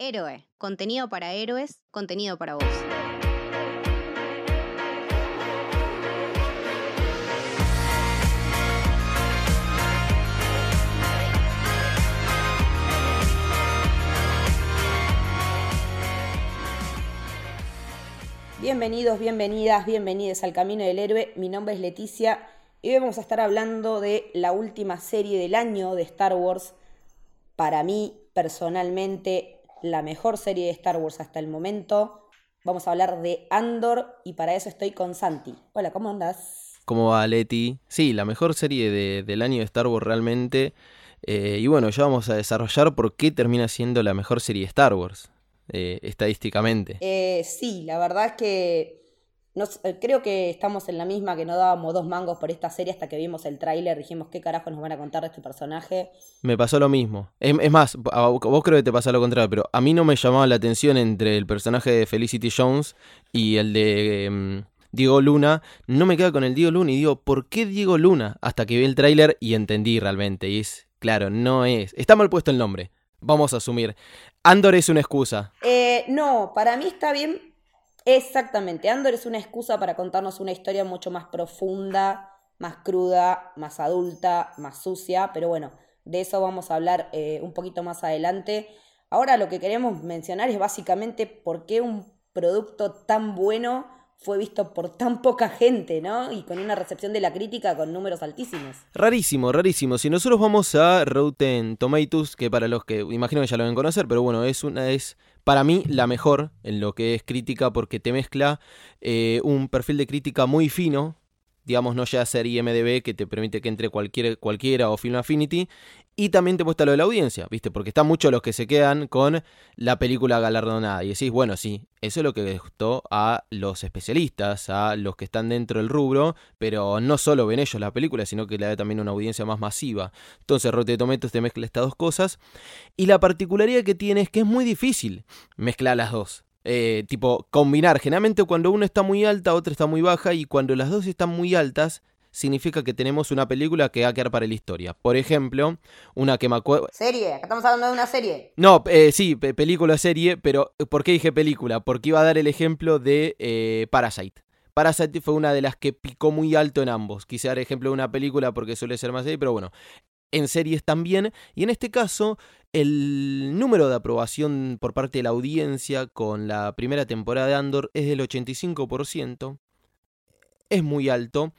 Héroe, contenido para héroes, contenido para vos. Bienvenidos, bienvenidas, bienvenidos al Camino del Héroe. Mi nombre es Leticia y hoy vamos a estar hablando de la última serie del año de Star Wars. Para mí, personalmente, la mejor serie de Star Wars hasta el momento. Vamos a hablar de Andor y para eso estoy con Santi. Hola, ¿cómo andas? ¿Cómo va Leti? Sí, la mejor serie de- del año de Star Wars realmente. Eh, y bueno, ya vamos a desarrollar por qué termina siendo la mejor serie de Star Wars, eh, estadísticamente. Eh, sí, la verdad es que nos- eh, creo que estamos en la misma que no dábamos dos mangos por esta serie hasta que vimos el tráiler. Dijimos, ¿qué carajo nos van a contar de este personaje? Me pasó lo mismo. Es, es más, a vos vos creo que te pasa lo contrario, pero a mí no me llamaba la atención entre el personaje de Felicity Jones y el de em, Diego Luna. No me queda con el Diego Luna y digo, ¿por qué Diego Luna? Hasta que vi el tráiler y entendí realmente. Y es, claro, no es. Está mal puesto el nombre. Vamos a asumir. Andor es una excusa. Eh, no, para mí está bien. Exactamente. Andor es una excusa para contarnos una historia mucho más profunda, más cruda, más adulta, más sucia. Pero bueno, de eso vamos a hablar eh, un poquito más adelante. Ahora lo que queremos mencionar es básicamente por qué un producto tan bueno fue visto por tan poca gente, ¿no? Y con una recepción de la crítica con números altísimos. Rarísimo, rarísimo. Si nosotros vamos a Rotten Tomatoes, que para los que imagino que ya lo deben conocer, pero bueno, es una es para mí la mejor en lo que es crítica porque te mezcla eh, un perfil de crítica muy fino, digamos no ya ser IMDB que te permite que entre cualquier, cualquiera o Film Affinity, y también te muestra lo de la audiencia, ¿viste? Porque están muchos los que se quedan con la película galardonada y decís, bueno, sí, eso es lo que les gustó a los especialistas, a los que están dentro del rubro, pero no solo ven ellos la película, sino que le da también una audiencia más masiva. Entonces Rotten Tomatoes te mezcla estas dos cosas y la particularidad que tiene es que es muy difícil mezclar las dos. Eh, tipo, combinar. Generalmente cuando una está muy alta, otra está muy baja, y cuando las dos están muy altas, significa que tenemos una película que va a quedar para la historia. Por ejemplo, una que me acuerdo. Serie, acá estamos hablando de una serie. No, eh, sí, pe- película, serie, pero ¿por qué dije película? Porque iba a dar el ejemplo de eh, Parasite. Parasite fue una de las que picó muy alto en ambos. Quise dar ejemplo de una película porque suele ser más serie, pero bueno, en series también. Y en este caso, el número de aprobación por parte de la audiencia con la primera temporada de Andor es del 85%. Es muy alto.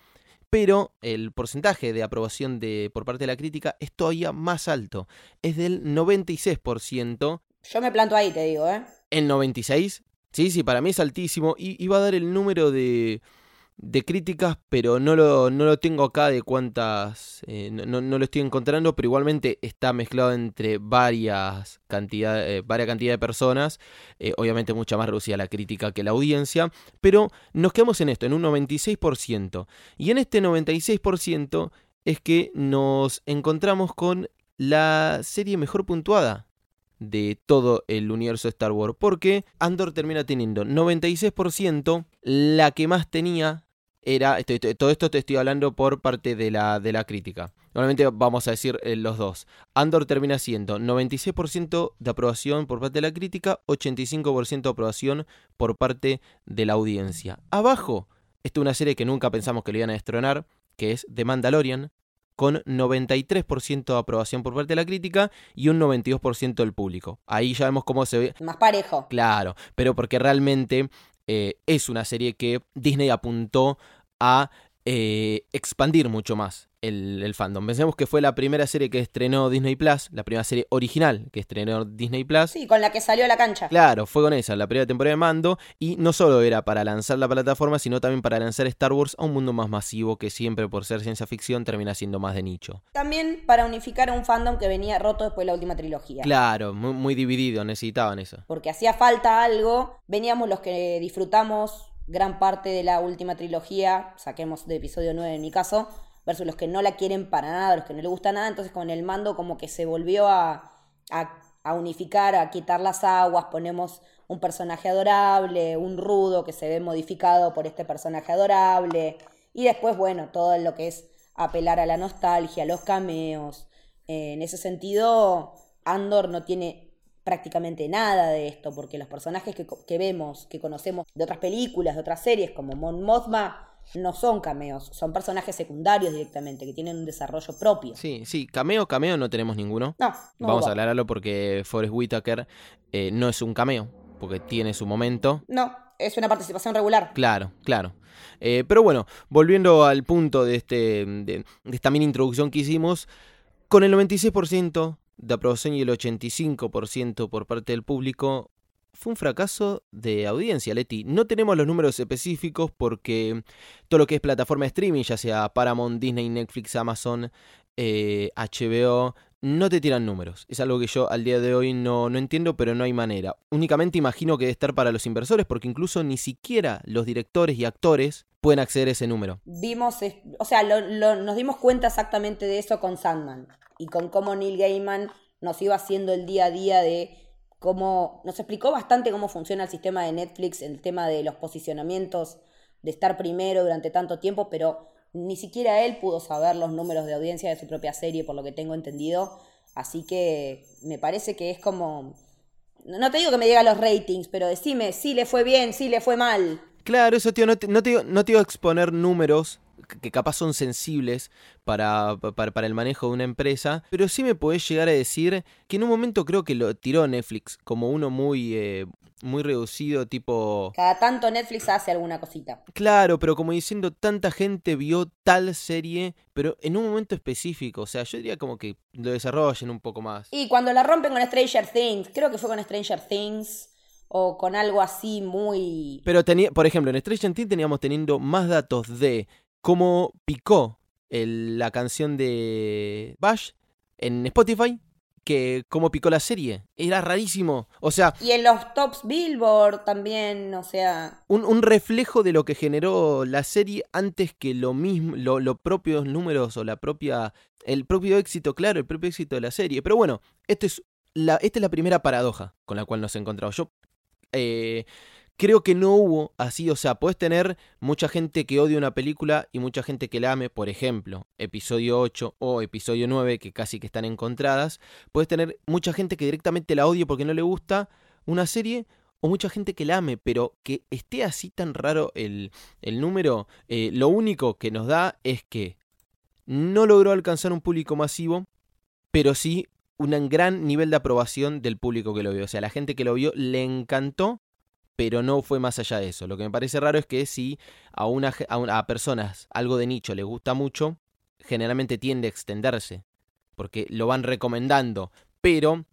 Pero el porcentaje de aprobación de, por parte de la crítica es todavía más alto. Es del 96%. Yo me planto ahí, te digo, ¿eh? El 96%. Sí, sí, para mí es altísimo. Y iba a dar el número de, de críticas, pero no lo, no lo tengo acá de cuántas. eh, no, no- lo estoy encontrando, pero igualmente está mezclado entre varias cantidades, varias cantidad de personas. eh, obviamente mucha más reducida la crítica que la audiencia. Pero nos quedamos en esto, en un 96%. Y en este 96% es que nos encontramos con la serie mejor puntuada de todo el universo de Star Wars. Porque Andor termina teniendo 96%, la que más tenía era, esto- esto- todo esto te estoy hablando por parte de la, de la crítica. Normalmente vamos a decir eh, los dos. Andor termina siendo 96% de aprobación por parte de la crítica, 85% de aprobación por parte de la audiencia. Abajo, esta es una serie que nunca pensamos que le iban a destronar, que es The Mandalorian, con 93% de aprobación por parte de la crítica y un 92% del público. Ahí ya vemos cómo se ve. Más parejo. Claro, pero porque realmente eh, es una serie que Disney apuntó a eh, expandir mucho más el, el fandom. Pensemos que fue la primera serie que estrenó Disney Plus, la primera serie original que estrenó Disney Plus. Sí, con la que salió a la cancha. Claro, fue con esa, la primera temporada de Mando, y no solo era para lanzar la plataforma, sino también para lanzar Star Wars a un mundo más masivo que siempre por ser ciencia ficción termina siendo más de nicho. También para unificar a un fandom que venía roto después de la última trilogía. Claro, muy, muy dividido, necesitaban eso. Porque hacía falta algo. Veníamos los que disfrutamos gran parte de la última trilogía, saquemos de episodio 9 en mi caso, versus los que no la quieren para nada, los que no les gusta nada. Entonces con el mando como que se volvió a, a, unificar, a quitar las aguas, ponemos un personaje adorable, un rudo que se ve modificado por este personaje adorable. Y después, bueno, todo lo que es apelar a la nostalgia, los cameos. Eh, en ese sentido, Andor no tiene prácticamente nada de esto, porque los personajes que, que vemos, que conocemos de otras películas, de otras series, como Mon Mothma, no son cameos, son personajes secundarios directamente, que tienen un desarrollo propio. Sí, sí, cameo, cameo no tenemos ninguno. No, no Vamos hubo. a aclararlo porque Forrest Whitaker eh, no es un cameo, porque tiene su momento. No, es una participación regular. Claro, claro. Eh, pero bueno, volviendo al punto de, este, de, de esta mini introducción que hicimos, con el 96% de aprobación y el 85% por parte del público, fue un fracaso de audiencia, Leti. No tenemos los números específicos porque todo lo que es plataforma de streaming, ya sea Paramount, Disney, Netflix, Amazon, eh, HBO, no te tiran números. Es algo que yo al día de hoy no, no entiendo, pero no hay manera. Únicamente imagino que debe estar para los inversores porque incluso ni siquiera los directores y actores pueden acceder a ese número. Vimos, o sea, nos dimos cuenta exactamente de eso con Sandman y con cómo Neil Gaiman nos iba haciendo el día a día de cómo nos explicó bastante cómo funciona el sistema de Netflix, el tema de los posicionamientos, de estar primero durante tanto tiempo, pero ni siquiera él pudo saber los números de audiencia de su propia serie, por lo que tengo entendido. Así que me parece que es como... No te digo que me diga los ratings, pero decime si le fue bien, si le fue mal. Claro, eso, tío, no te, no te, no te iba a exponer números que- capaz son sensibles para, para, para el manejo de una empresa, pero sí me podés llegar a decir que en un momento creo que lo tiró Netflix como uno muy, eh, muy reducido, tipo... Cada tanto Netflix hace alguna cosita. Claro, pero como diciendo, tanta gente vio tal serie, pero en un momento específico, o sea, yo diría como que lo desarrollen un poco más. Y cuando la rompen con Stranger Things, creo que fue con Stranger Things o con algo así muy... Pero tenía, por ejemplo, en Stranger Things teníamos teniendo más datos de cómo picó el- la canción de Bash en Spotify que cómo picó la serie. Era rarísimo. O sea, Y en los tops Billboard también, o sea... un, un reflejo de lo que generó la serie antes que lo mismo, lo, lo propios números o la propia, el propio éxito, claro, el propio éxito de la serie. Pero bueno, esto es la, esta es la primera paradoja con la cual nos encontramos. Yo eh, creo que no hubo así, o sea, puedes tener mucha gente que odie una película y mucha gente que la ame, por ejemplo, episodio 8 o episodio 9, que casi que están encontradas. Puedes tener mucha gente que directamente la odie porque no le gusta una serie o mucha gente que la ame, pero que esté así tan raro el, el número, eh, lo único que nos da es que no logró alcanzar un público masivo, pero sí un gran nivel de aprobación del público que lo vio. O sea, la gente que lo vio le encantó, pero no fue más allá de eso. Lo que me parece raro es que si a, una, a personas algo de nicho les gusta mucho, generalmente tiende a extenderse, porque lo van recomendando, pero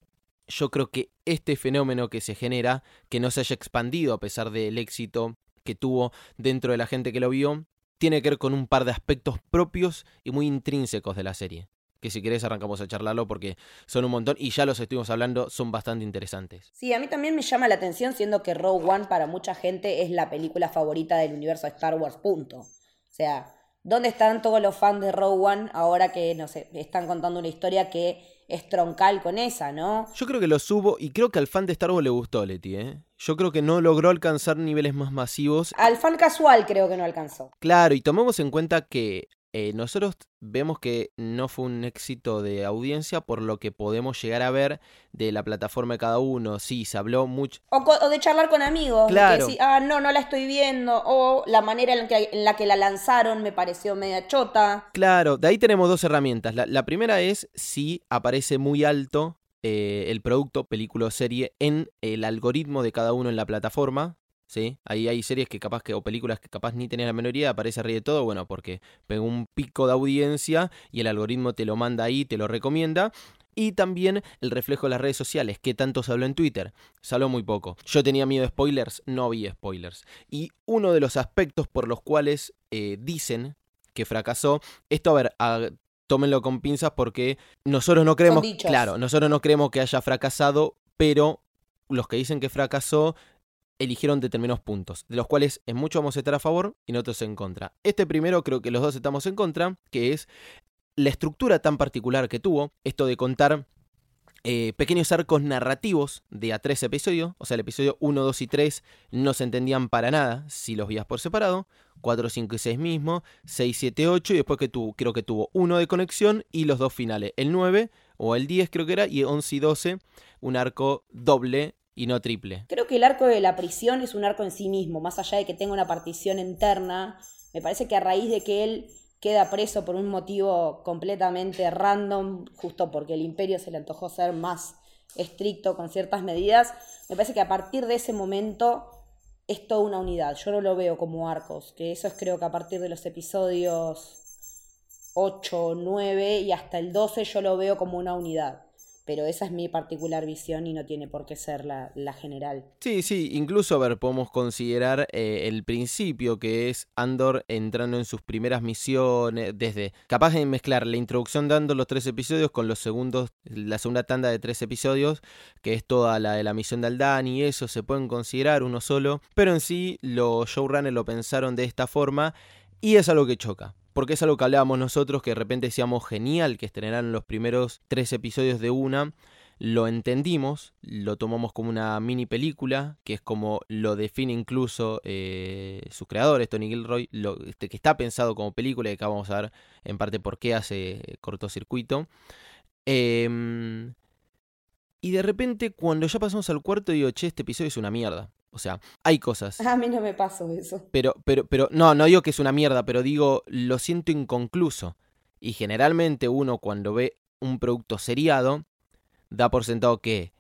yo creo que este fenómeno que se genera, que no se haya expandido a pesar del éxito que tuvo dentro de la gente que lo vio, tiene que ver con un par de aspectos propios y muy intrínsecos de la serie. Que si querés arrancamos a charlarlo porque son un montón y ya los estuvimos hablando, son bastante interesantes. Sí, a mí también me llama la atención, siendo que Rogue One para mucha gente es la película favorita del universo de Star Wars, punto. O sea, ¿dónde están todos los fans de Rogue One ahora que, no sé, están contando una historia que es troncal con esa, ¿no? Yo creo que lo subo y creo que al fan de Star Wars le gustó Leti, ¿eh? Yo creo que no logró alcanzar niveles más masivos. Al fan casual creo que no alcanzó. Claro, y tomemos en cuenta que eh, nosotros vemos que no fue un éxito de audiencia por lo que podemos llegar a ver de la plataforma de cada uno. Sí, se habló mucho. O, de charlar con amigos. Claro. De que decir, ah, no, no la estoy viendo. O la manera en que, en la que la lanzaron me pareció media chota. Claro, de ahí tenemos dos herramientas. La, la primera es si aparece muy alto eh, el producto, película o serie, en el algoritmo de cada uno en la plataforma. ¿Sí? Ahí hay series que capaz que, o películas que capaz ni tenían la minoría, aparece arriba de todo, bueno, porque pegó un pico de audiencia y el algoritmo te lo manda ahí, te lo recomienda. Y también el reflejo de las redes sociales, que tanto se habló en Twitter. Se habló muy poco. Yo tenía miedo de spoilers, no había spoilers. Y uno de los aspectos por los cuales eh, dicen que fracasó, esto a ver, a- tómenlo con pinzas porque nosotros no creemos, claro, nosotros no creemos que haya fracasado, pero los que dicen que fracasó eligieron determinados puntos, de los cuales en muchos vamos a estar a favor y en otros en contra. Este primero creo que los dos estamos en contra, que es la estructura tan particular que tuvo, esto de contar eh, pequeños arcos narrativos de a tres episodios, o sea, el episodio 1, 2 y 3 no se entendían para nada si los veías por separado, 4, 5 y 6 mismo, 6, 7, 8 y después que tuvo, creo que tuvo uno de conexión y los dos finales, el 9 o el 10 creo que era y 11 y 12 un arco doble y no triple. Creo que el arco de la prisión es un arco en sí mismo, más allá de que tenga una partición interna. Me parece que a raíz de que él queda preso por un motivo completamente random, justo porque el imperio se le antojó ser más estricto con ciertas medidas, me parece que a partir de ese momento es toda una unidad. Yo no lo veo como arcos, que eso es creo que a partir de los episodios 8, 9 y hasta el 12 yo lo veo como una unidad pero esa es mi particular visión y no tiene por qué ser la, general. Sí, sí, incluso, a ver, podemos considerar eh, el principio que es Andor entrando en sus primeras misiones, desde capaz de mezclar la introducción dando los tres episodios con los segundos, la segunda tanda de tres episodios, que es toda la de la misión de Aldan y eso se pueden considerar uno solo, pero en sí los showrunners lo pensaron de esta forma y es algo que choca porque es algo que hablábamos nosotros, que de repente decíamos genial que estrenaran los primeros tres episodios de una, lo entendimos, lo tomamos como una mini película, que es como lo define incluso eh, sus creadores, Tony Gilroy, lo, este, que está pensado como película y acá vamos a ver en parte por qué hace cortocircuito. Em, y de repente, cuando ya pasamos al cuarto, digo, che, este episodio es una mierda. O sea, hay cosas. A mí no me pasó eso. Pero, pero, pero, no, no digo que es una mierda, pero digo, lo siento inconcluso. Y generalmente uno cuando ve un producto seriado, da por sentado que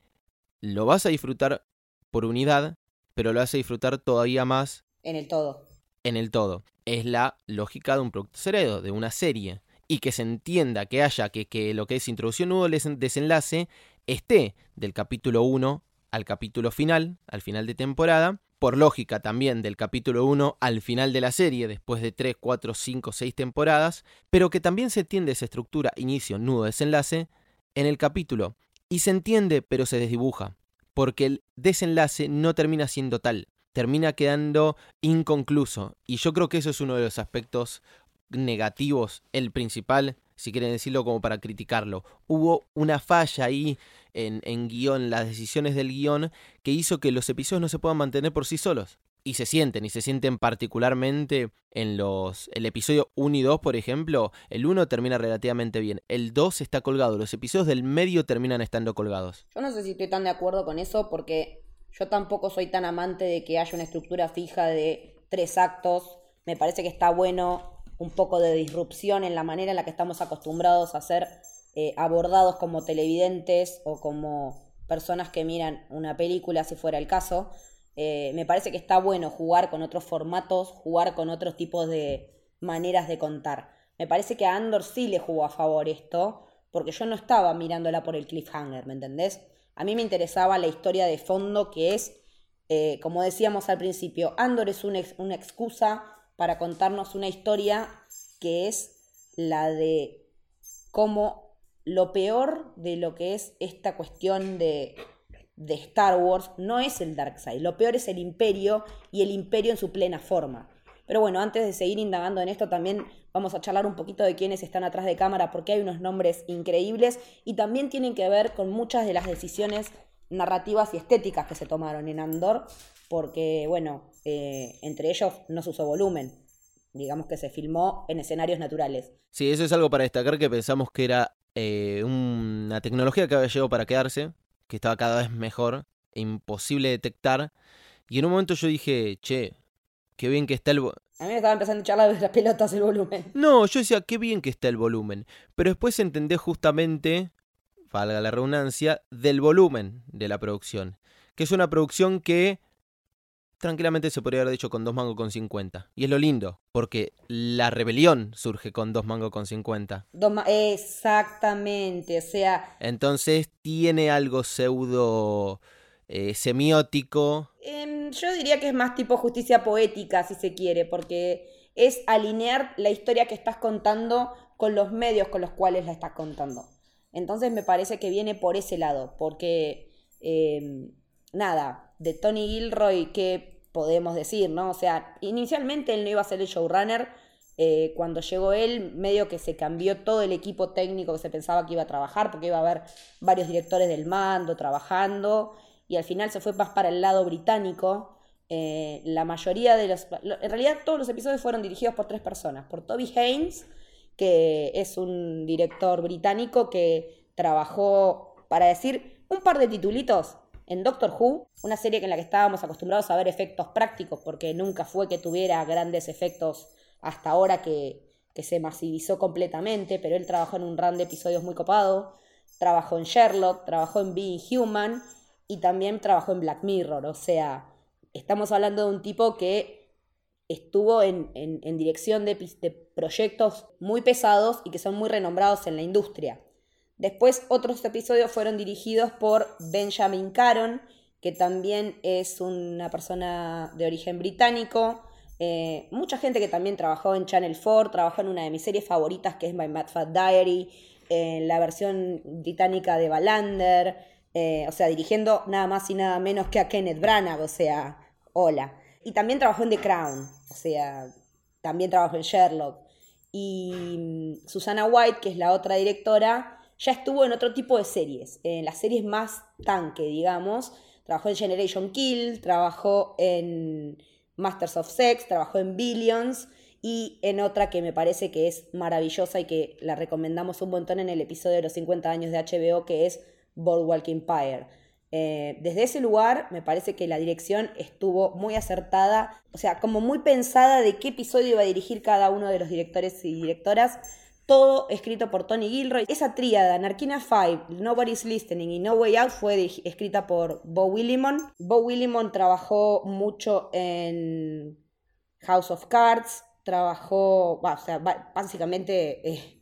lo vas a disfrutar por unidad, pero lo vas a disfrutar todavía más. En el todo. En el todo. Es la lógica de un producto seriado, de una serie. Y que se entienda que haya que, que lo que es introducción, nudo, desenlace, esté del capítulo 1 al capítulo final, al final de temporada, por lógica también del capítulo 1 al final de la serie, después de 3, 4, 5, 6 temporadas, pero que también se entiende esa estructura inicio, nudo, desenlace en el capítulo. Y se entiende, pero se desdibuja, porque el desenlace no termina siendo tal, termina quedando inconcluso. Y yo creo que eso es uno de los aspectos negativos, el principal, si quieren decirlo como para criticarlo. Hubo una falla ahí en, en guion, las decisiones del guion, que hizo que los episodios no se puedan mantener por sí solos. Y se sienten, y se sienten particularmente en los... El episodio 1 y 2, por ejemplo, el 1 termina relativamente bien, el 2 está colgado, los episodios del medio terminan estando colgados. Yo no sé si estoy tan de acuerdo con eso porque yo tampoco soy tan amante de que haya una estructura fija de tres actos. Me parece que está bueno un poco de disrupción en la manera en la que estamos acostumbrados a ser eh, abordados como televidentes o como personas que miran una película, si fuera el caso. Eh, me parece que está bueno jugar con otros formatos, jugar con otros tipos de maneras de contar. Me parece que a Andor sí le jugó a favor esto, porque yo no estaba mirándola por el cliffhanger, ¿me entendés? A mí me interesaba la historia de fondo que es, eh, como decíamos al principio, Andor es una, una excusa para contarnos una historia que es la de cómo lo peor de lo que es esta cuestión de, de Star Wars no es el Dark Side, lo peor es el imperio y el imperio en su plena forma. Pero bueno, antes de seguir indagando en esto, también vamos a charlar un poquito de quiénes están atrás de cámara, porque hay unos nombres increíbles y también tienen que ver con muchas de las decisiones narrativas y estéticas que se tomaron en Andor, porque bueno, eh, entre ellos no se usó volumen. Digamos que se filmó en escenarios naturales. Sí, eso es algo para destacar que pensamos que era eh, una tecnología que había llegado para quedarse, que estaba cada vez mejor, imposible detectar. Y en un momento yo dije, che, qué bien que está el... A mí me estaba empezando a echar las pelotas el volumen. No, yo decía, qué bien que está el volumen. Pero después entendé justamente, valga la redundancia, del volumen de la producción. Que es una producción que tranquilamente se podría haber dicho con dos mangos con 50. Y es lo lindo, porque la rebelión surge con dos mangos con 50. Exactamente, o sea... Entonces tiene algo pseudo eh, semiótico. Em, yo diría que es más tipo justicia poética, si se quiere, porque es alinear la historia que estás contando con los medios con los cuales la estás contando. Entonces me parece que viene por ese lado, porque... Em, nada, de Tony Gilroy, que podemos decir, ¿no? O sea, inicialmente él no iba a ser el showrunner. Eh, cuando llegó él, medio que se cambió todo el equipo técnico que se pensaba que iba a trabajar, porque iba a haber varios directores del mando trabajando, y al final se fue más para el lado británico. Eh, la mayoría de los. En realidad, todos los episodios fueron dirigidos por tres personas: por Toby Haynes, que es un director británico que trabajó, para decir, un par de titulitos en Doctor Who, una serie en la que estábamos acostumbrados a ver efectos prácticos, porque nunca fue que tuviera grandes efectos hasta ahora que, que se masivizó completamente, pero él trabajó en un run de episodios muy copado, trabajó en Sherlock, trabajó en Being Human y también trabajó en Black Mirror, o sea, estamos hablando de un tipo que estuvo en, en, dirección de, de proyectos muy pesados y que son muy renombrados en la industria. Después otros episodios fueron dirigidos por Benjamin Caron, que también es una persona de origen británico. Eh, mucha gente que también trabajó en Channel 4, trabajó en una de mis series favoritas que es My Mad Fat Diary, en la versión británica de Ballander, eh, o sea, dirigiendo nada más y nada menos que a Kenneth Branagh, o sea, hola. Y también trabajó en The Crown, o sea, también trabajó en Sherlock. Y mm, Susana White, que es la otra directora, ya estuvo en otro tipo de series, en las series más tanque, digamos. Trabajó en Generation Kill, trabajó en Masters of Sex, trabajó en Billions y en otra que me parece que es maravillosa y que la recomendamos un montón en el episodio de los 50 años de HBO, que es Boardwalk Empire. Eh, desde ese lugar me parece que la dirección estuvo muy acertada, o sea, como muy pensada de qué episodio iba a dirigir cada uno de los directores y directoras todo escrito por Tony Gilroy. Esa tríada, Narquina 5, Nobody's Listening y No Way Out, fue escrita por Bo Willimon. Bo Willimon trabajó mucho en House of Cards, trabajó, o sea, básicamente eh,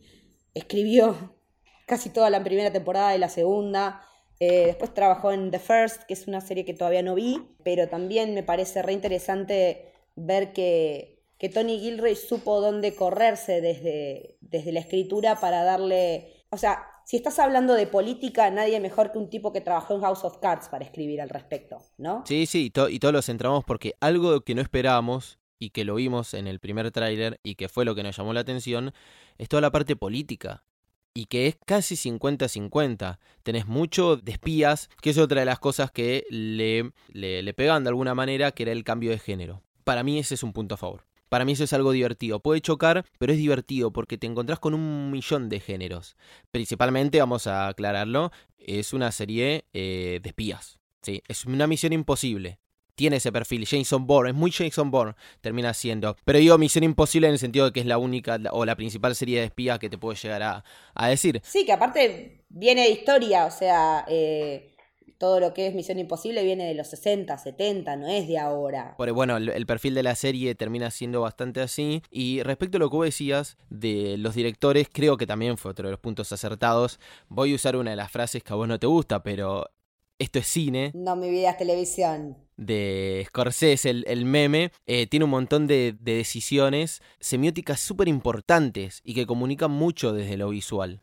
escribió casi toda la primera temporada y la segunda. Eh, después trabajó en The First, que es una serie que todavía no vi, pero también me parece re interesante ver que que Tony Gilroy supo dónde correrse desde, desde la escritura para darle, o sea, si estás hablando de política, nadie mejor que un tipo que trabajó en House of Cards para escribir al respecto, ¿no? Sí, sí, y, todos lo centramos porque algo que no esperábamos y que lo vimos en el primer tráiler y que fue lo que nos llamó la atención, es toda la parte política. Y que es casi 50-50. Tenés mucho de espías, que es otra de las cosas que le, le, le pegan de alguna manera, que era el cambio de género. Para mí ese es un punto a favor. Para mí eso es algo divertido. Puede chocar, pero es divertido porque te encontrás con un millón de géneros. Principalmente, vamos a aclararlo, es una serie eh, de espías. ¿sí? Es una misión imposible. Tiene ese perfil, Jason Bourne, es muy Jason Bourne, termina siendo. Pero digo misión imposible en el sentido de que es la única o la principal serie de espías que te puedo llegar a, decir. Sí, que aparte viene de historia, o sea, eh, todo lo que es Misión Imposible viene de los 60, 70, no es de ahora. Bueno, el, perfil de la serie termina siendo bastante así. Y respecto a lo que vos decías de los directores, creo que también fue otro de los puntos acertados. Voy a usar una de las frases que a vos no te gusta, pero esto es cine. No, mi vida es televisión. De Scorsese, el, meme, eh, tiene un montón de, de decisiones semióticas súper importantes y que comunican mucho desde lo visual.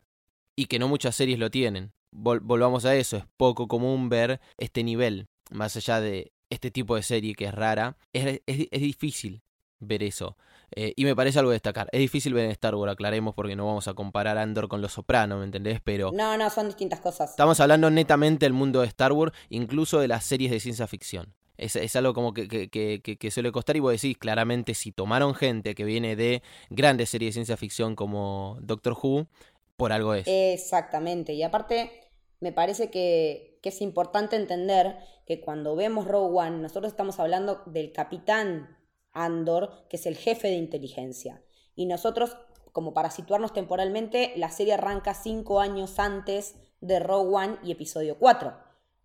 Y que no muchas series lo tienen volvamos a eso, es poco común ver este nivel, más allá de este tipo de serie que es rara, es, difícil ver eso. Eh, y me parece algo destacar. Es difícil ver en Star Wars, aclaremos, porque no vamos a comparar Andor con Los Sopranos, ¿me entendés? Pero. No, no, son distintas cosas. Estamos hablando netamente del mundo de Star Wars, incluso de las series de ciencia ficción. Es, es algo como que, que, que, que, suele costar y vos decís claramente si tomaron gente que viene de grandes series de ciencia ficción como Doctor Who, por algo es. Exactamente. Y aparte, me parece que, es importante entender que cuando vemos Rogue One, nosotros estamos hablando del capitán Andor, que es el jefe de inteligencia. Y nosotros, como para situarnos temporalmente, la serie arranca cinco años antes de Rogue One y episodio 4.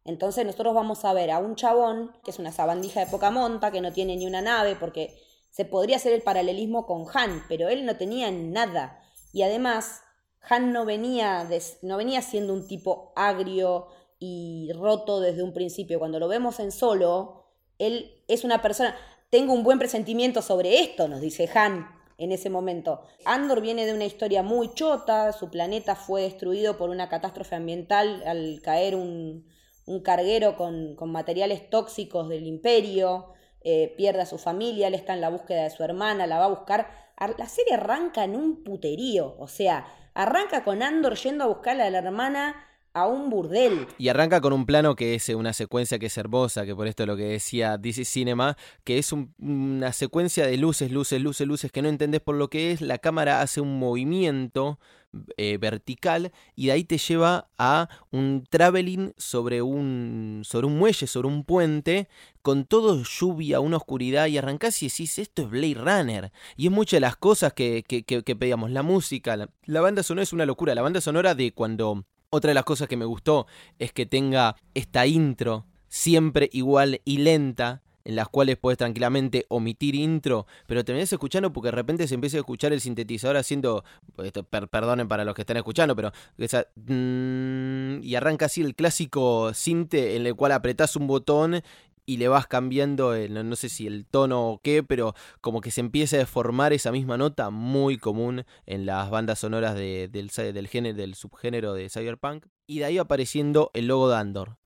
Entonces nosotros vamos a ver a un chabón, que es una sabandija de poca monta, que no tiene ni una nave, porque se podría hacer el paralelismo con Han, pero él no tenía nada. Y además han no venía, no venía siendo un tipo agrio y roto desde un principio. Cuando lo vemos en solo, él es una persona. Tengo un buen presentimiento sobre esto, nos dice Han en ese momento. Andor viene de una historia muy chota, su planeta fue destruido por una catástrofe ambiental al caer un, carguero con, materiales tóxicos del imperio, eh, pierde a su familia, él está en la búsqueda de su hermana, la va a buscar. La serie arranca en un puterío, o sea, Arranca con Andor yendo a buscarle a la hermana a un burdel. Y arranca con un plano que es una secuencia que es hermosa, que por esto lo que decía DC Cinema, que es una secuencia de luces, luces, luces, luces que no entendés por lo que es. La cámara hace un movimiento eh, vertical y de ahí te lleva a un traveling sobre un, sobre un muelle, sobre un puente, con todo lluvia, una oscuridad y arrancás y decís, esto es Blade Runner. Y es muchas de las cosas que, que, que, pedíamos, la música, la banda sonora es una locura, la banda sonora de cuando otra de las cosas que me gustó es que tenga esta intro siempre igual y lenta, en las cuales puedes tranquilamente omitir intro, pero terminás escuchando porque de repente se empieza a escuchar el sintetizador haciendo, perdonen para los que están escuchando, pero mm, y arranca así el clásico sinte en el cual apretás un botón y le vas cambiando, no, sé si el tono o qué, pero como que se empieza a deformar esa misma nota muy común en las bandas sonoras del, del, género, del subgénero de Cyberpunk. Y de ahí apareciendo el logo de Andor.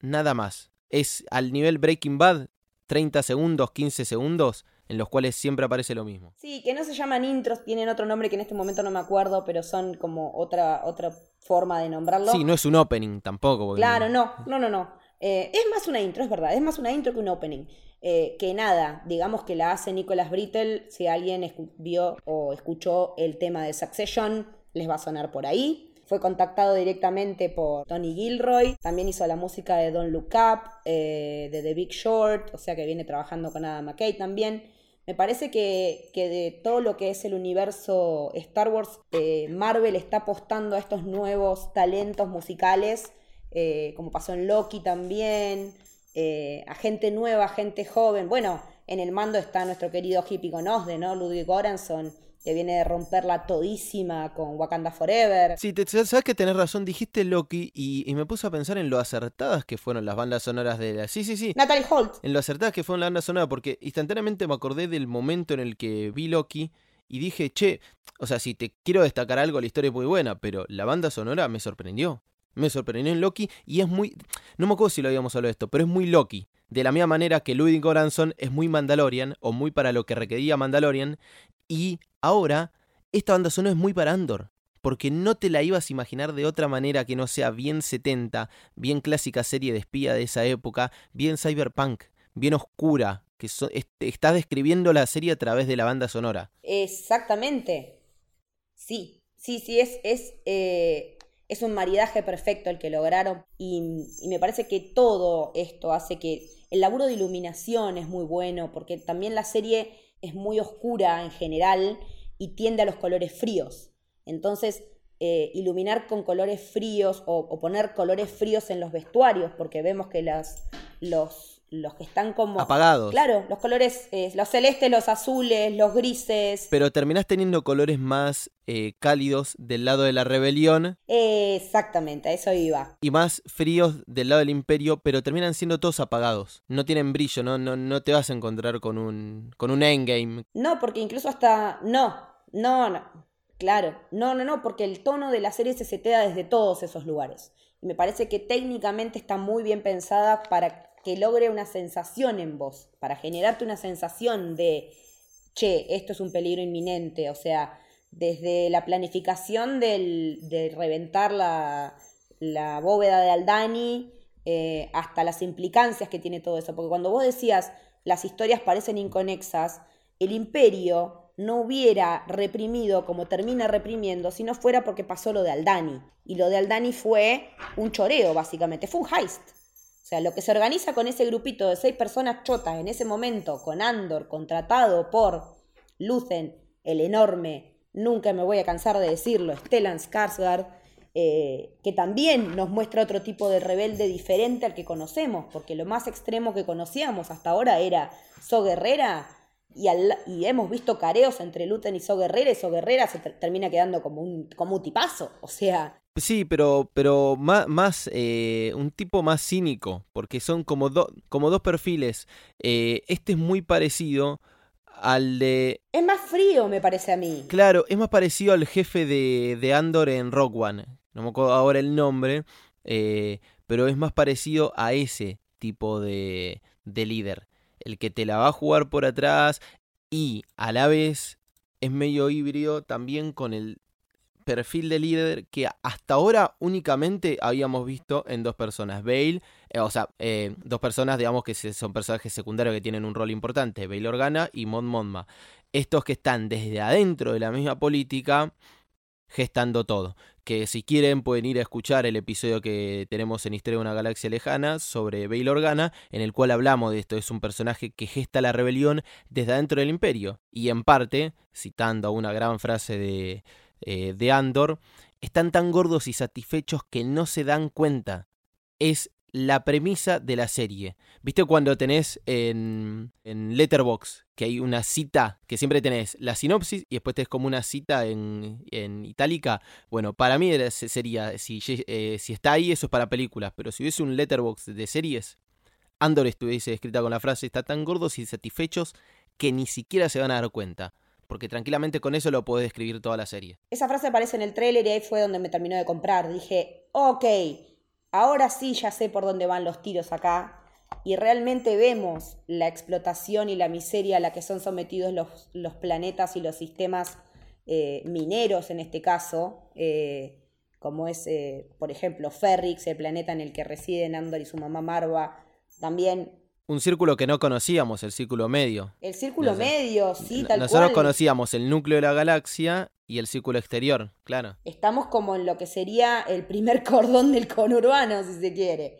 Nada más. Es al nivel Breaking Bad, 30 segundos, 15 segundos, en los cuales siempre aparece lo mismo. Sí, que no se llaman intros, tienen otro nombre que en este momento no me acuerdo, pero son como otra, otra forma de nombrarlo. Sí, no es un opening tampoco. Claro, no, no, no, no. Eh, es más una intro, es verdad, es más una intro que un opening. Eh, que nada, digamos que la hace Nicolas Brittle, si alguien vio o escuchó el tema de Succession, les va a sonar por ahí. Fue contactado directamente por Tony Gilroy, también hizo la música de Don't Look Up, eh, de The Big Short, o sea que viene trabajando con Adam McKay también. Me parece que, de todo lo que es el universo Star Wars, Marvel está apostando a estos nuevos talentos musicales eh, como pasó en Loki también, eh, a gente nueva, gente joven. Bueno, en el mando está nuestro querido hippie con Osde, ¿no? Ludwig Goranson, que viene de romperla todísima con Wakanda Forever. Sí, te, sabes que tenés razón, dijiste Loki y, me puse a pensar en lo acertadas que fueron las bandas sonoras de la... Sí, sí, sí. Natalie Holt. En lo acertadas que fueron las bandas sonoras, porque instantáneamente me acordé del momento en el que vi Loki y dije, che, o sea, si te quiero destacar algo, la historia es muy buena, pero la banda sonora me sorprendió. Me sorprendió en Loki y es muy... No me acuerdo si lo habíamos hablado de esto, pero es muy Loki. De la misma manera que Ludwig Goranson es muy Mandalorian, o muy para lo que requería Mandalorian, y ahora esta banda sonora es muy para Andor. Porque no te la ibas a imaginar de otra manera que no sea bien 70, bien clásica serie de espía de esa época, bien cyberpunk, bien oscura, que está describiendo la serie a través de la banda sonora. Exactamente. Sí, sí, sí, es, es eh, es un maridaje perfecto el que lograron y, me parece que todo esto hace que el laburo de iluminación es muy bueno porque también la serie es muy oscura en general y tiende a los colores fríos. Entonces, eh, iluminar con colores fríos o, poner colores fríos en los vestuarios, porque vemos que las, los, los que están como... Apagados. Claro, los colores, eh, los celestes, los azules, los grises. Pero terminás teniendo colores más eh, cálidos del lado de la rebelión. exactamente, a eso iba. Y más fríos del lado del imperio, pero terminan siendo todos apagados. No tienen brillo, no, no, no te vas a encontrar con un, con un endgame. No, porque incluso hasta... No, no, no. Claro, no, no, no, porque el tono de la serie se setea desde todos esos lugares. Y me parece que técnicamente está muy bien pensada para que logre una sensación en vos, para generarte una sensación de, che, esto es un peligro inminente, o sea, desde la planificación del, de reventar la, la, bóveda de Aldani eh, hasta las implicancias que tiene todo eso, porque cuando vos decías las historias parecen inconexas, el imperio no hubiera reprimido como termina reprimiendo si no fuera porque pasó lo de Aldani. Y lo de Aldani fue un choreo, básicamente, fue un heist. Sea, lo que se organiza con ese grupito de seis personas chotas en ese momento, con Andor, contratado por Lucen, el enorme, nunca me voy a cansar de decirlo, Stellan Skarsgård, eh, que también nos muestra otro tipo de rebelde diferente al que conocemos, porque lo más extremo que conocíamos hasta ahora era So Guerrera, y, y hemos visto careos entre Luten y So Guerrera, y So Guerrera se termina quedando como un, como un tipazo, o sea, Sí, pero, pero más, más eh, un tipo más cínico, porque son como, como dos perfiles. Eh, este es muy parecido al de... Es más frío, me parece a mí. Claro, es más parecido al jefe de, de Andor en Rock One. No me acuerdo ahora el nombre, eh, pero es más parecido a ese tipo de, de líder. El que te la va a jugar por atrás y a la vez es medio híbrido también con el perfil de líder que hasta ahora únicamente habíamos visto en dos personas. Bale, eh, o sea, eh, dos personas, digamos, que son personajes secundarios que tienen un rol importante, Bale Organa y Mon Monma. Estos que están desde adentro de la misma política gestando todo. Que si quieren pueden ir a escuchar el episodio que tenemos en Historia de una Galaxia Lejana sobre Bail Organa, en el cual hablamos de esto. Es un personaje que gesta la rebelión desde adentro del imperio. Y en parte, citando una gran frase de, eh, de Andor, están tan gordos y satisfechos que no se dan cuenta. Es la premisa de la serie. ¿Viste cuando tenés en, en Letterbox que hay una cita, que siempre tenés la sinopsis y después tenés como una cita en, en itálica? Bueno, para mí sería, si, eh, si está ahí, eso es para películas, pero si hubiese un Letterbox de series, Andor estuviese escrita con la frase, está tan gordos y satisfechos que ni siquiera se van a dar cuenta. Porque tranquilamente con eso lo podés escribir toda la serie. Esa frase aparece en el trailer y ahí fue donde me terminó de comprar. Dije, ok, ahora sí ya sé por dónde van los tiros acá y realmente vemos la explotación y la miseria a la que son sometidos los, los planetas y los sistemas eh, mineros en este caso, eh, como es, eh, por ejemplo, Ferrix, el planeta en el que residen Andor y su mamá Marva, también un círculo que no conocíamos, el círculo medio. El círculo medio, sí, tal Nosotros conocíamos el núcleo de la galaxia y el círculo exterior, claro. Estamos como en lo que sería el primer cordón del conurbano, si se quiere.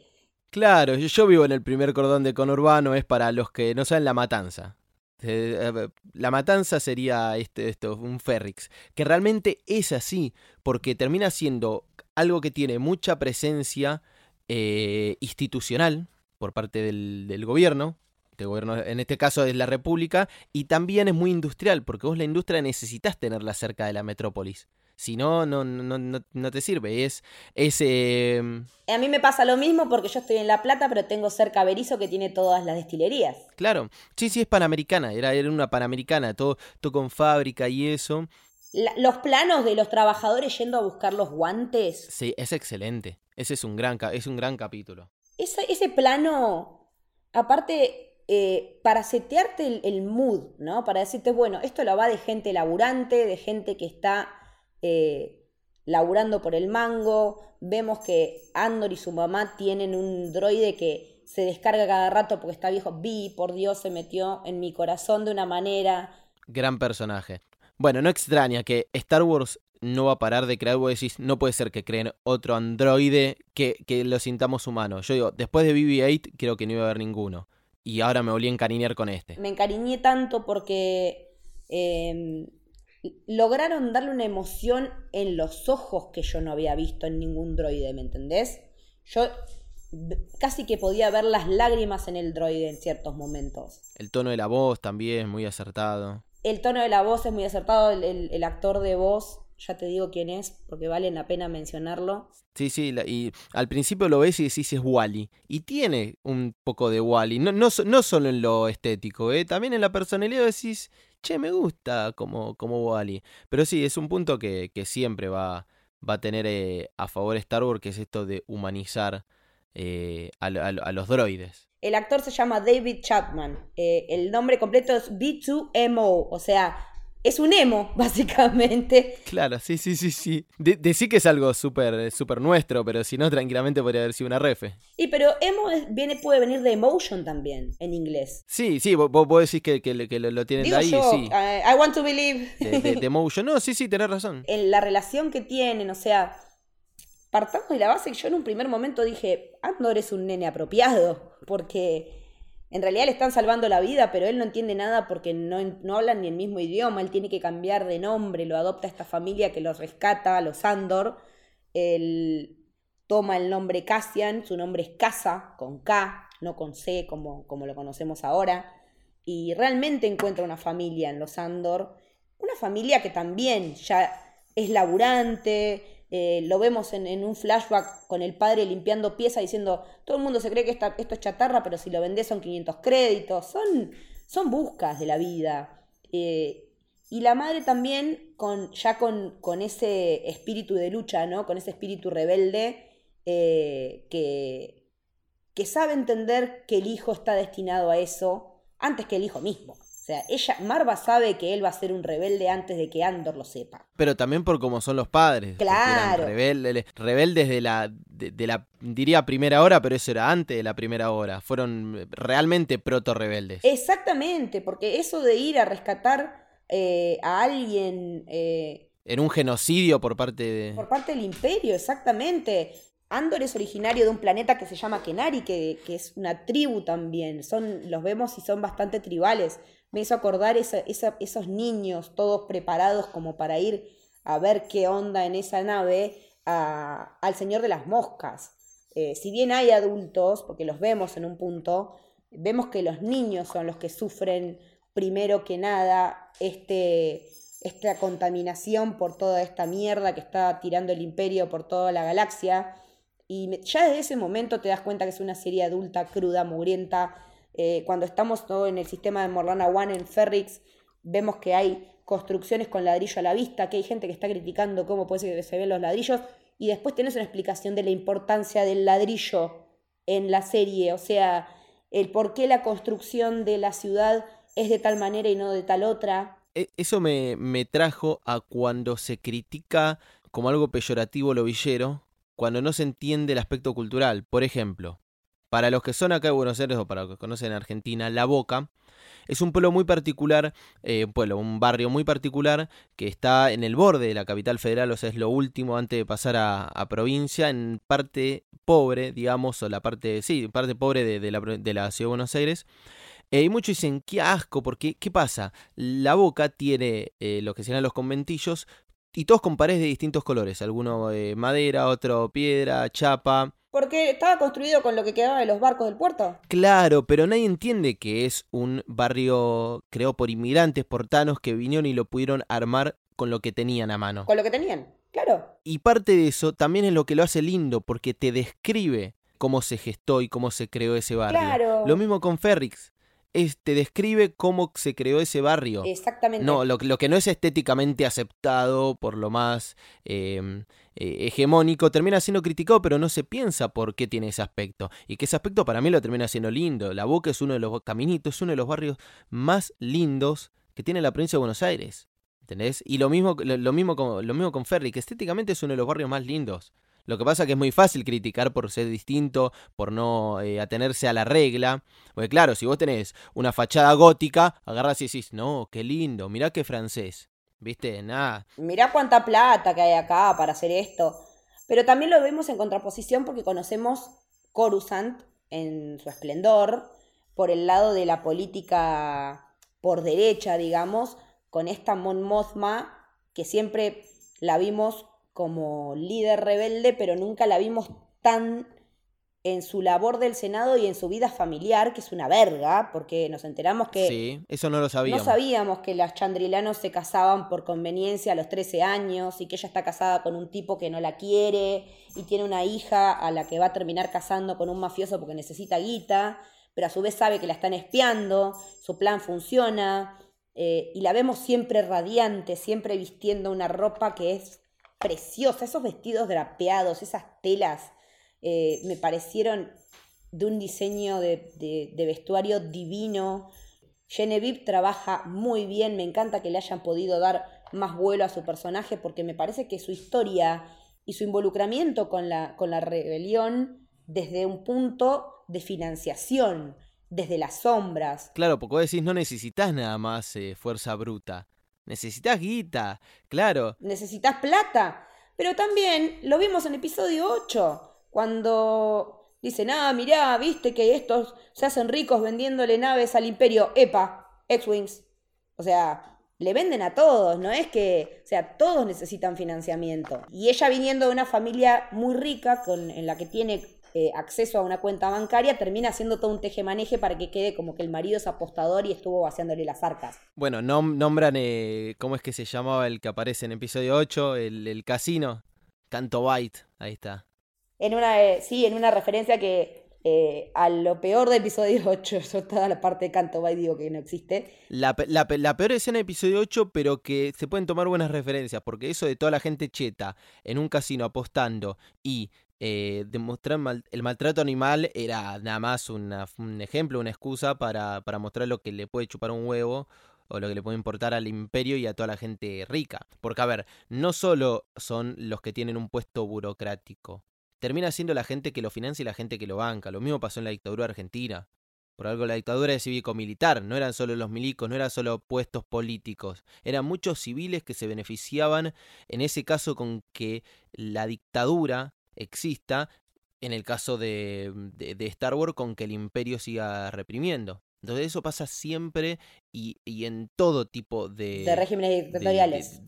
Claro, yo vivo en el primer cordón del conurbano, es para los que no saben la matanza. Eh, eh, la matanza sería este, esto, un Ferrix, que realmente es así, porque termina siendo algo que tiene mucha presencia eh, institucional por parte del, del gobierno, este gobierno, en este caso es la República, y también es muy industrial, porque vos la industria necesitas tenerla cerca de la metrópolis. Si no, no, no, no, te sirve. Es, ese em, A mí me pasa lo mismo porque yo estoy en La Plata, pero tengo cerca Berizo que tiene todas las destilerías. Claro, sí, sí, es panamericana, era, era una panamericana, todo, todo con fábrica y eso. los planos de los trabajadores yendo a buscar los guantes. Sí, es excelente. Ese es un gran, es un gran capítulo. Ese, ese plano, aparte, eh, para setearte el, mood, ¿no? Para decirte, bueno, esto lo va de gente laburante, de gente que está eh, laburando por el mango. Vemos que Andor y su mamá tienen un droide que se descarga cada rato porque está viejo. Vi, por Dios, se metió en mi corazón de una manera. Gran personaje. Bueno, no extraña que Star Wars no va a parar de crear, vos decís, no puede ser que creen otro androide que, que lo sintamos humano. Yo digo, después de BB-8 creo que no iba a haber ninguno y ahora me volví a encariñar con este. Me encariñé tanto porque em, lograron darle una emoción en los ojos que yo no había visto en ningún droide, ¿me entendés? Yo casi que podía ver las lágrimas en el droide en ciertos momentos. El tono de la voz también es muy acertado. El tono de la voz es muy acertado, el actor de voz ya te digo quién es, porque vale la pena mencionarlo. Sí, sí, y al principio lo ves y decís es Wally. Y tiene un poco de Wally. No, no, no solo en lo estético, ¿eh? también en la personalidad decís, che, me gusta como, como Wally. Pero sí, es un punto que, que siempre va, va a tener eh, a favor Star Wars, que es esto de humanizar eh, a, los droides. El actor se llama David Chapman. El nombre completo es B2MO, o sea, es un emo, básicamente. Claro, sí, sí, sí, sí. Decí que es algo súper super nuestro, pero si no, tranquilamente podría haber sido una refe. Y pero emo viene, puede venir de emotion también, en inglés. Sí, sí, vos, vos decís que, que, lo, tienen de ahí, sí. I want to believe. De, emotion, no, sí, sí, tenés razón. En la relación que tienen, o sea, partamos de la base que yo en un primer momento dije, Andor es un nene apropiado, porque en realidad le están salvando la vida, pero él no entiende nada porque no, hablan ni el mismo idioma, él tiene que cambiar de nombre, lo adopta esta familia que los rescata, los Andor, él toma el nombre Cassian, su nombre es Casa, con K, no con C como, como lo conocemos ahora, y realmente encuentra una familia en los Andor, una familia que también ya es laburante, eh, lo vemos en, un flashback con el padre limpiando piezas diciendo, todo el mundo se cree que esto es chatarra, pero si lo vendés son 500 créditos, son, son buscas de la vida. Eh, y la madre también, con, ya con, con, ese espíritu de lucha, ¿no? con ese espíritu rebelde, eh, que, que sabe entender que el hijo está destinado a eso antes que el hijo mismo. O sea, ella, Marva sabe que él va a ser un rebelde antes de que Andor lo sepa. Pero también por cómo son los padres. Claro. Rebeldes, rebeldes de la, de, de la, diría primera hora, pero eso era antes de la primera hora. Fueron realmente proto-rebeldes. Exactamente, porque eso de ir a rescatar eh, a alguien eh, En un genocidio por parte de... por parte del imperio, exactamente. Andor es originario de un planeta que se llama Kenari, que, que es una tribu también. Son, los vemos y son bastante tribales. Me hizo acordar esos niños todos preparados como para ir a ver qué onda en esa nave al Señor de las Moscas. Eh, si bien hay adultos, porque los vemos en un punto, vemos que los niños son los que sufren primero que nada este, esta contaminación por toda esta mierda que está tirando el imperio por toda la galaxia. Y ya desde ese momento te das cuenta que es una serie adulta, cruda, mugrienta. Eh, cuando estamos todo en el sistema de Morlana One en Ferrix, vemos que hay construcciones con ladrillo a la vista, que hay gente que está criticando cómo puede ser que se ven los ladrillos, y después tenés una explicación de la importancia del ladrillo en la serie, o sea, el por qué la construcción de la ciudad es de tal manera y no de tal otra. E- Eso me, me trajo a cuando se critica como algo peyorativo lo villero, cuando no se entiende el aspecto cultural. Por ejemplo, para los que son acá de Buenos Aires o para los que conocen Argentina, La Boca es un pueblo muy particular, eh, un pueblo, un barrio muy particular que está en el borde de la capital federal, o sea, es lo último antes de pasar a, provincia, en parte pobre, digamos, o la parte, sí, parte pobre de, la, de la ciudad de Buenos Aires. Eh, y muchos dicen, qué asco, porque ¿qué pasa? La boca tiene eh, lo que serían los conventillos y todos con paredes de distintos colores, alguno de madera, otro piedra, chapa. Porque estaba construido con lo que quedaba de los barcos del puerto. Claro, pero nadie entiende que es un barrio creado por inmigrantes portanos que vinieron y lo pudieron armar con lo que tenían a mano. Con lo que tenían, claro. Y parte de eso también es lo que lo hace lindo, porque te describe cómo se gestó y cómo se creó ese barrio. Claro. Lo mismo con Ferrix. Es, te describe cómo se creó ese barrio. Exactamente. No, lo, lo que no es estéticamente aceptado por lo más eh, eh, hegemónico termina siendo criticado, pero no se piensa por qué tiene ese aspecto. Y que ese aspecto para mí lo termina siendo lindo. La Boca es uno de los caminitos, es uno de los barrios más lindos que tiene la provincia de Buenos Aires. ¿Entendés? Y lo mismo, lo, lo mismo con, lo mismo con Ferry, que estéticamente es uno de los barrios más lindos. Lo que pasa es que es muy fácil criticar por ser distinto, por no eh, atenerse a la regla. Porque claro, si vos tenés una fachada gótica, agarras y decís, no, qué lindo, mirá qué francés. ¿Viste? Nada. Mirá cuánta plata que hay acá para hacer esto. Pero también lo vemos en contraposición porque conocemos Coruscant en su esplendor, por el lado de la política por derecha, digamos, con esta Mon Mothma que siempre la vimos como líder rebelde, pero nunca la vimos tan en su labor del Senado y en su vida familiar, que es una verga, porque nos enteramos que Sí, eso no lo sabíamos. no sabíamos que las chandrilanos se casaban por conveniencia a los 13 años y que ella está casada con un tipo que no la quiere y tiene una hija a la que va a terminar casando con un mafioso porque necesita guita, pero a su vez sabe que la están espiando, su plan funciona eh, y la vemos siempre radiante, siempre vistiendo una ropa que es preciosa, esos vestidos drapeados, esas telas, eh, me parecieron de un diseño de, vestuario divino. Genevieve trabaja muy bien, me encanta que le hayan podido dar más vuelo a su personaje porque me parece que su historia y su involucramiento con la, con la rebelión desde un punto de financiación, desde las sombras, Claro, porque vos decís, no necesitas nada más eh, fuerza bruta. Necesitas guita, claro. necesitas plata. Pero también lo vimos en episodio 8, cuando dicen, ah, mirá, viste que estos se hacen ricos vendiéndole naves al imperio, EPA, X-Wings. O sea, le venden a todos, no es que, o sea, todos necesitan financiamiento. Y ella viniendo de una familia muy rica, con, en la que tiene eh, acceso a una cuenta bancaria, termina haciendo todo un tejemaneje para que quede como que el marido es apostador y estuvo vaciándole las arcas. Bueno, nom- nombran, eh, ¿cómo es que se llamaba el que aparece en episodio 8? El, el casino. Canto Byte, ahí está. En una, eh, sí, en una referencia que eh, a lo peor de episodio 8, yo toda la parte de Canto y digo que no existe. La, la la peor escena de episodio 8, pero que se pueden tomar buenas referencias, porque eso de toda la gente cheta en un casino apostando y eh, demostrar el maltrato animal era nada más un ejemplo, una excusa para, para mostrar lo que le puede chupar un huevo o lo que le puede importar al imperio y a toda la gente rica. Porque, a ver, no solo son los que tienen un puesto burocrático, termina siendo la gente que lo financia y la gente que lo banca. Lo mismo pasó en la dictadura argentina. Por algo la dictadura es cívico-militar, no eran solo los milicos, no eran solo puestos políticos, eran muchos civiles que se beneficiaban, en ese caso con que la dictadura exista, en el caso de, de Star Wars con que el imperio siga reprimiendo. Entonces eso pasa siempre y, en todo tipo de... De regímenes dictatoriales.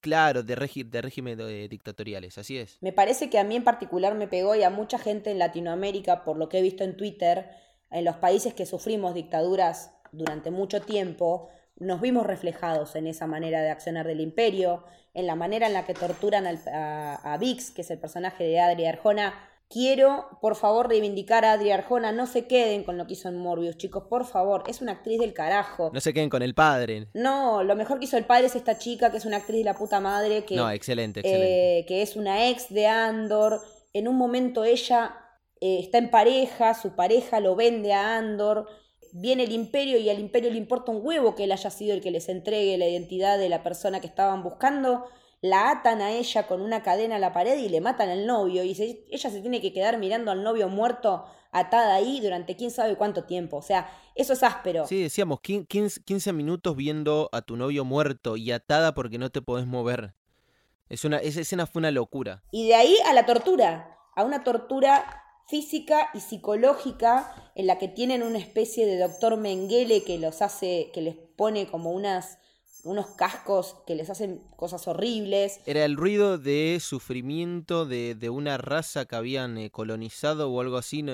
claro, de, de regímenes dictatoriales, así es. Me parece que a mí en particular me pegó y a mucha gente en Latinoamérica, por lo que he visto en Twitter, en los países que sufrimos dictaduras durante mucho tiempo, nos vimos reflejados en esa manera de accionar del imperio, en la manera en la que torturan a, a Vix, que es el personaje de Adria Arjona, Quiero, por favor, reivindicar a Adri Arjona. No se queden con lo que hizo en Morbius, chicos, por favor. Es una actriz del carajo. No se queden con el padre. No, lo mejor que hizo el padre es esta chica, que es una actriz de la puta madre. Que, no, excelente, excelente. Eh, que es una ex de Andor. En un momento ella eh, está en pareja, su pareja lo vende a Andor. Viene el imperio y al imperio le importa un huevo que él haya sido el que les entregue la identidad de la persona que estaban buscando la atan a ella con una cadena a la pared y le matan al novio. Y ella se tiene que quedar mirando al novio muerto atada ahí durante quién sabe cuánto tiempo. O sea, eso es áspero. Sí, decíamos, 15, minutos viendo a tu novio muerto y atada porque no te podés mover. Es una, esa escena fue una locura. Y de ahí a la tortura, a una tortura física y psicológica en la que tienen una especie de doctor Mengele que los hace, que les pone como unas unos cascos que les hacen cosas horribles. Era el ruido de sufrimiento de, de una raza que habían eh, colonizado o algo así.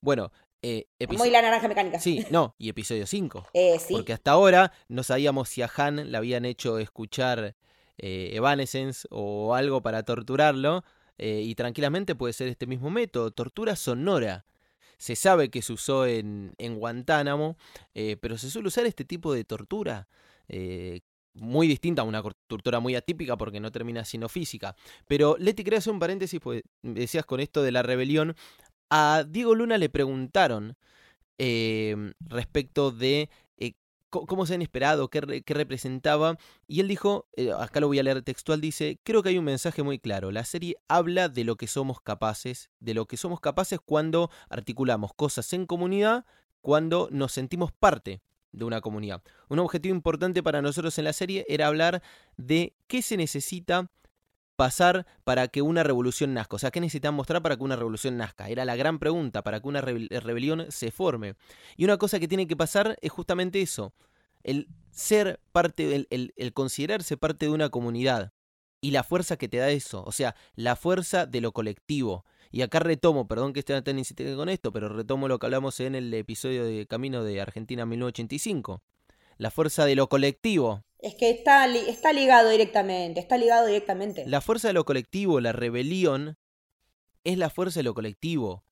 Bueno, eh, Muy la naranja mecánica. Sí, no, y episodio 5. Eh, sí. Porque hasta ahora no sabíamos si a Han le habían hecho escuchar eh, Evanescence o algo para torturarlo. Eh, y tranquilamente puede ser este mismo método, tortura sonora. Se sabe que se usó en, en Guantánamo, pero se suele usar este tipo de tortura muy distinta, una tortura muy atípica porque no termina siendo física. Pero Leti, quería hacer un paréntesis, pues decías con esto de la rebelión. A Diego Luna le preguntaron respecto de eh, cómo se han esperado, qué, representaba, y él dijo, eh, acá lo voy a leer textual, dice, creo que hay un mensaje muy claro, la serie habla de lo que somos capaces, de lo que somos capaces cuando articulamos cosas en comunidad, cuando nos sentimos parte de una comunidad. Un objetivo importante para nosotros en la serie era hablar de qué se necesita pasar para que una revolución nazca. O sea, ¿qué necesitan mostrar para que una revolución nazca? Era la gran pregunta, para que una rebelión se forme. Y una cosa que tiene que pasar es justamente eso, el ser parte, el, el considerarse parte de una comunidad y la fuerza que te da eso, o sea, la fuerza de lo colectivo. Y acá retomo, perdón que esté tan insistente con esto, pero retomo lo que hablamos en el episodio de Camino de Argentina 1985. La fuerza de lo colectivo. Es que está, está ligado directamente, está ligado directamente. La fuerza de lo colectivo, la rebelión, es la fuerza de lo colectivo.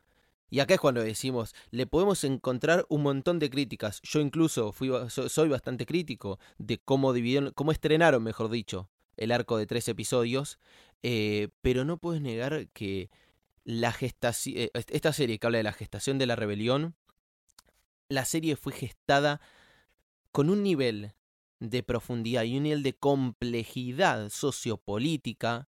Y acá es cuando decimos, le podemos encontrar un montón de críticas. Yo incluso fui, soy bastante crítico de cómo dividieron, cómo estrenaron, mejor dicho, el arco de tres episodios. Eh, pero no puedes negar que la gestación, eh, esta serie que habla de la gestación de la rebelión, la serie fue gestada con un nivel de profundidad y un nivel de complejidad sociopolítica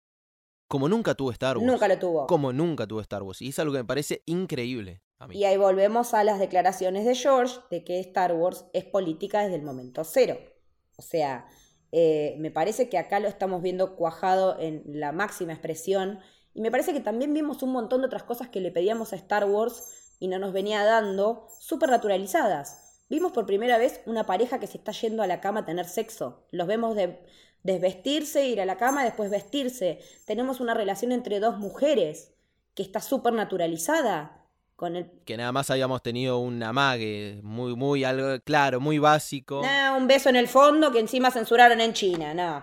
como nunca tuvo Star Wars. Nunca lo tuvo. Como nunca tuvo Star Wars. Y es algo que me parece increíble. A mí. Y ahí volvemos a las declaraciones de George de que Star Wars es política desde el momento cero. O sea, eh, me parece que acá lo estamos viendo cuajado en la máxima expresión y me parece que también vimos un montón de otras cosas que le pedíamos a Star Wars y no nos venía dando, súper naturalizadas. Vimos por primera vez una pareja que se está yendo a la cama a tener sexo. Los vemos de desvestirse, ir a la cama, después vestirse. Tenemos una relación entre dos mujeres que está súper naturalizada. Con el... Que nada más habíamos tenido un amague muy, muy algo claro, muy básico. un beso en el fondo que encima censuraron en China, no.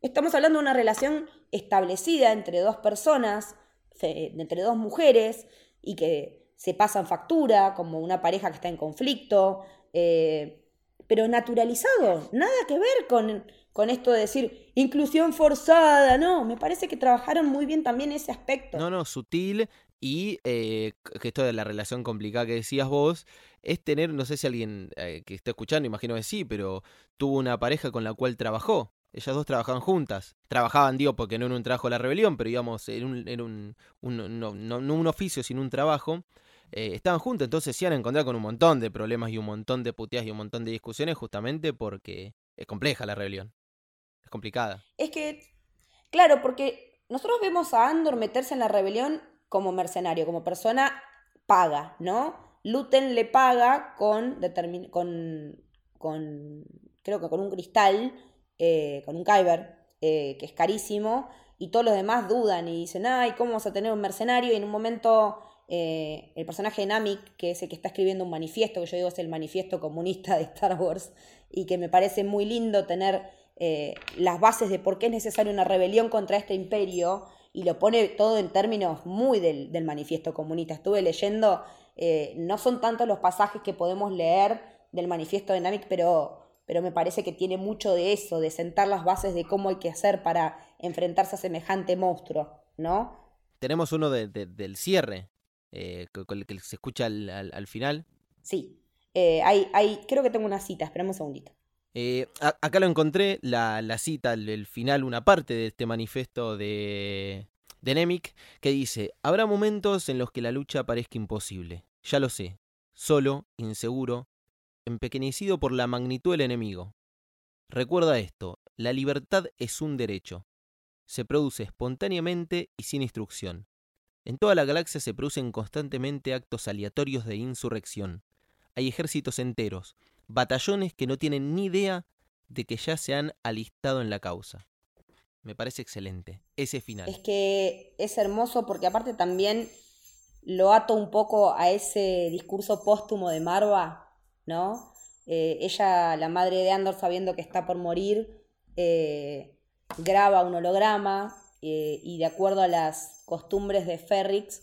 Estamos hablando de una relación establecida entre dos personas, entre dos mujeres, y que se pasan factura, como una pareja que está en conflicto, eh, pero naturalizado, nada que ver con, con esto de decir inclusión forzada, no, me parece que trabajaron muy bien también ese aspecto. No, no, sutil Y eh, esto de la relación complicada que decías vos, es tener, no sé si alguien eh, que está escuchando, imagino que sí, pero tuvo una pareja con la cual trabajó. Ellas dos trabajaban juntas. Trabajaban, digo, porque no en un trabajo de la rebelión, pero digamos, en un, en un, un no, no, no, un oficio, sino un trabajo. Eh, estaban juntos, entonces se iban a encontrar con un montón de problemas y un montón de puteas y un montón de discusiones, justamente porque es compleja la rebelión. Es complicada. Es que, claro, porque nosotros vemos a Andor meterse en la rebelión como mercenario, como persona paga, ¿no? Luten le paga con, con, con creo que con un cristal, eh, con un kyber, eh, que es carísimo, y todos los demás dudan y dicen, ay, ¿cómo vamos a tener un mercenario? Y en un momento eh, el personaje de Namik, que es el que está escribiendo un manifiesto, que yo digo es el manifiesto comunista de Star Wars, y que me parece muy lindo tener las bases de por qué es necesaria una rebelión contra este imperio, y lo pone todo en términos muy del, manifiesto comunista. Estuve leyendo, eh, no son tantos los pasajes que podemos leer del manifiesto de Namik, pero, pero me parece que tiene mucho de eso, de sentar las bases de cómo hay que hacer para enfrentarse a semejante monstruo, ¿no? Tenemos uno del cierre, eh, con el que se escucha al, final. Sí, eh, hay, hay, creo que tengo una cita, esperamos un segundito. Eh, acá lo encontré, la, cita, el, final, una parte de este manifiesto de, de Nemic, que dice, habrá momentos en los que la lucha parezca imposible, ya lo sé, solo, inseguro, empequeñecido por la magnitud del enemigo. Recuerda esto, la libertad es un derecho. Se produce espontáneamente y sin instrucción. En toda la galaxia se producen constantemente actos aleatorios de insurrección. Hay ejércitos enteros, batallones que no tienen ni idea de que ya se han alistado en la causa. Me parece excelente ese final. Es que es hermoso porque aparte también lo ato un poco a ese discurso póstumo de Marva, ¿no? Eh, ella, la madre de Andor, sabiendo que está por morir, eh, graba un holograma eh, y de acuerdo a las costumbres de Ferrix,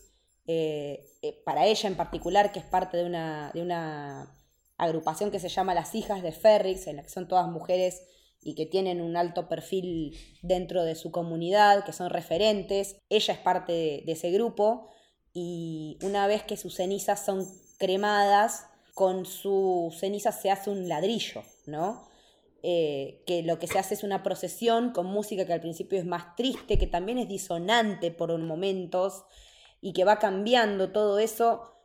para ella en particular, que es parte de una, de una agrupación que se llama Las Hijas de Ferrix, en la que son todas mujeres y que tienen un alto perfil dentro de su comunidad, que son referentes. Ella es parte de, ese grupo y una vez que sus cenizas son cremadas, con sus cenizas se hace un ladrillo, ¿no? Eh, que lo que se hace es una procesión con música que al principio es más triste, que también es disonante por momentos y que va cambiando todo eso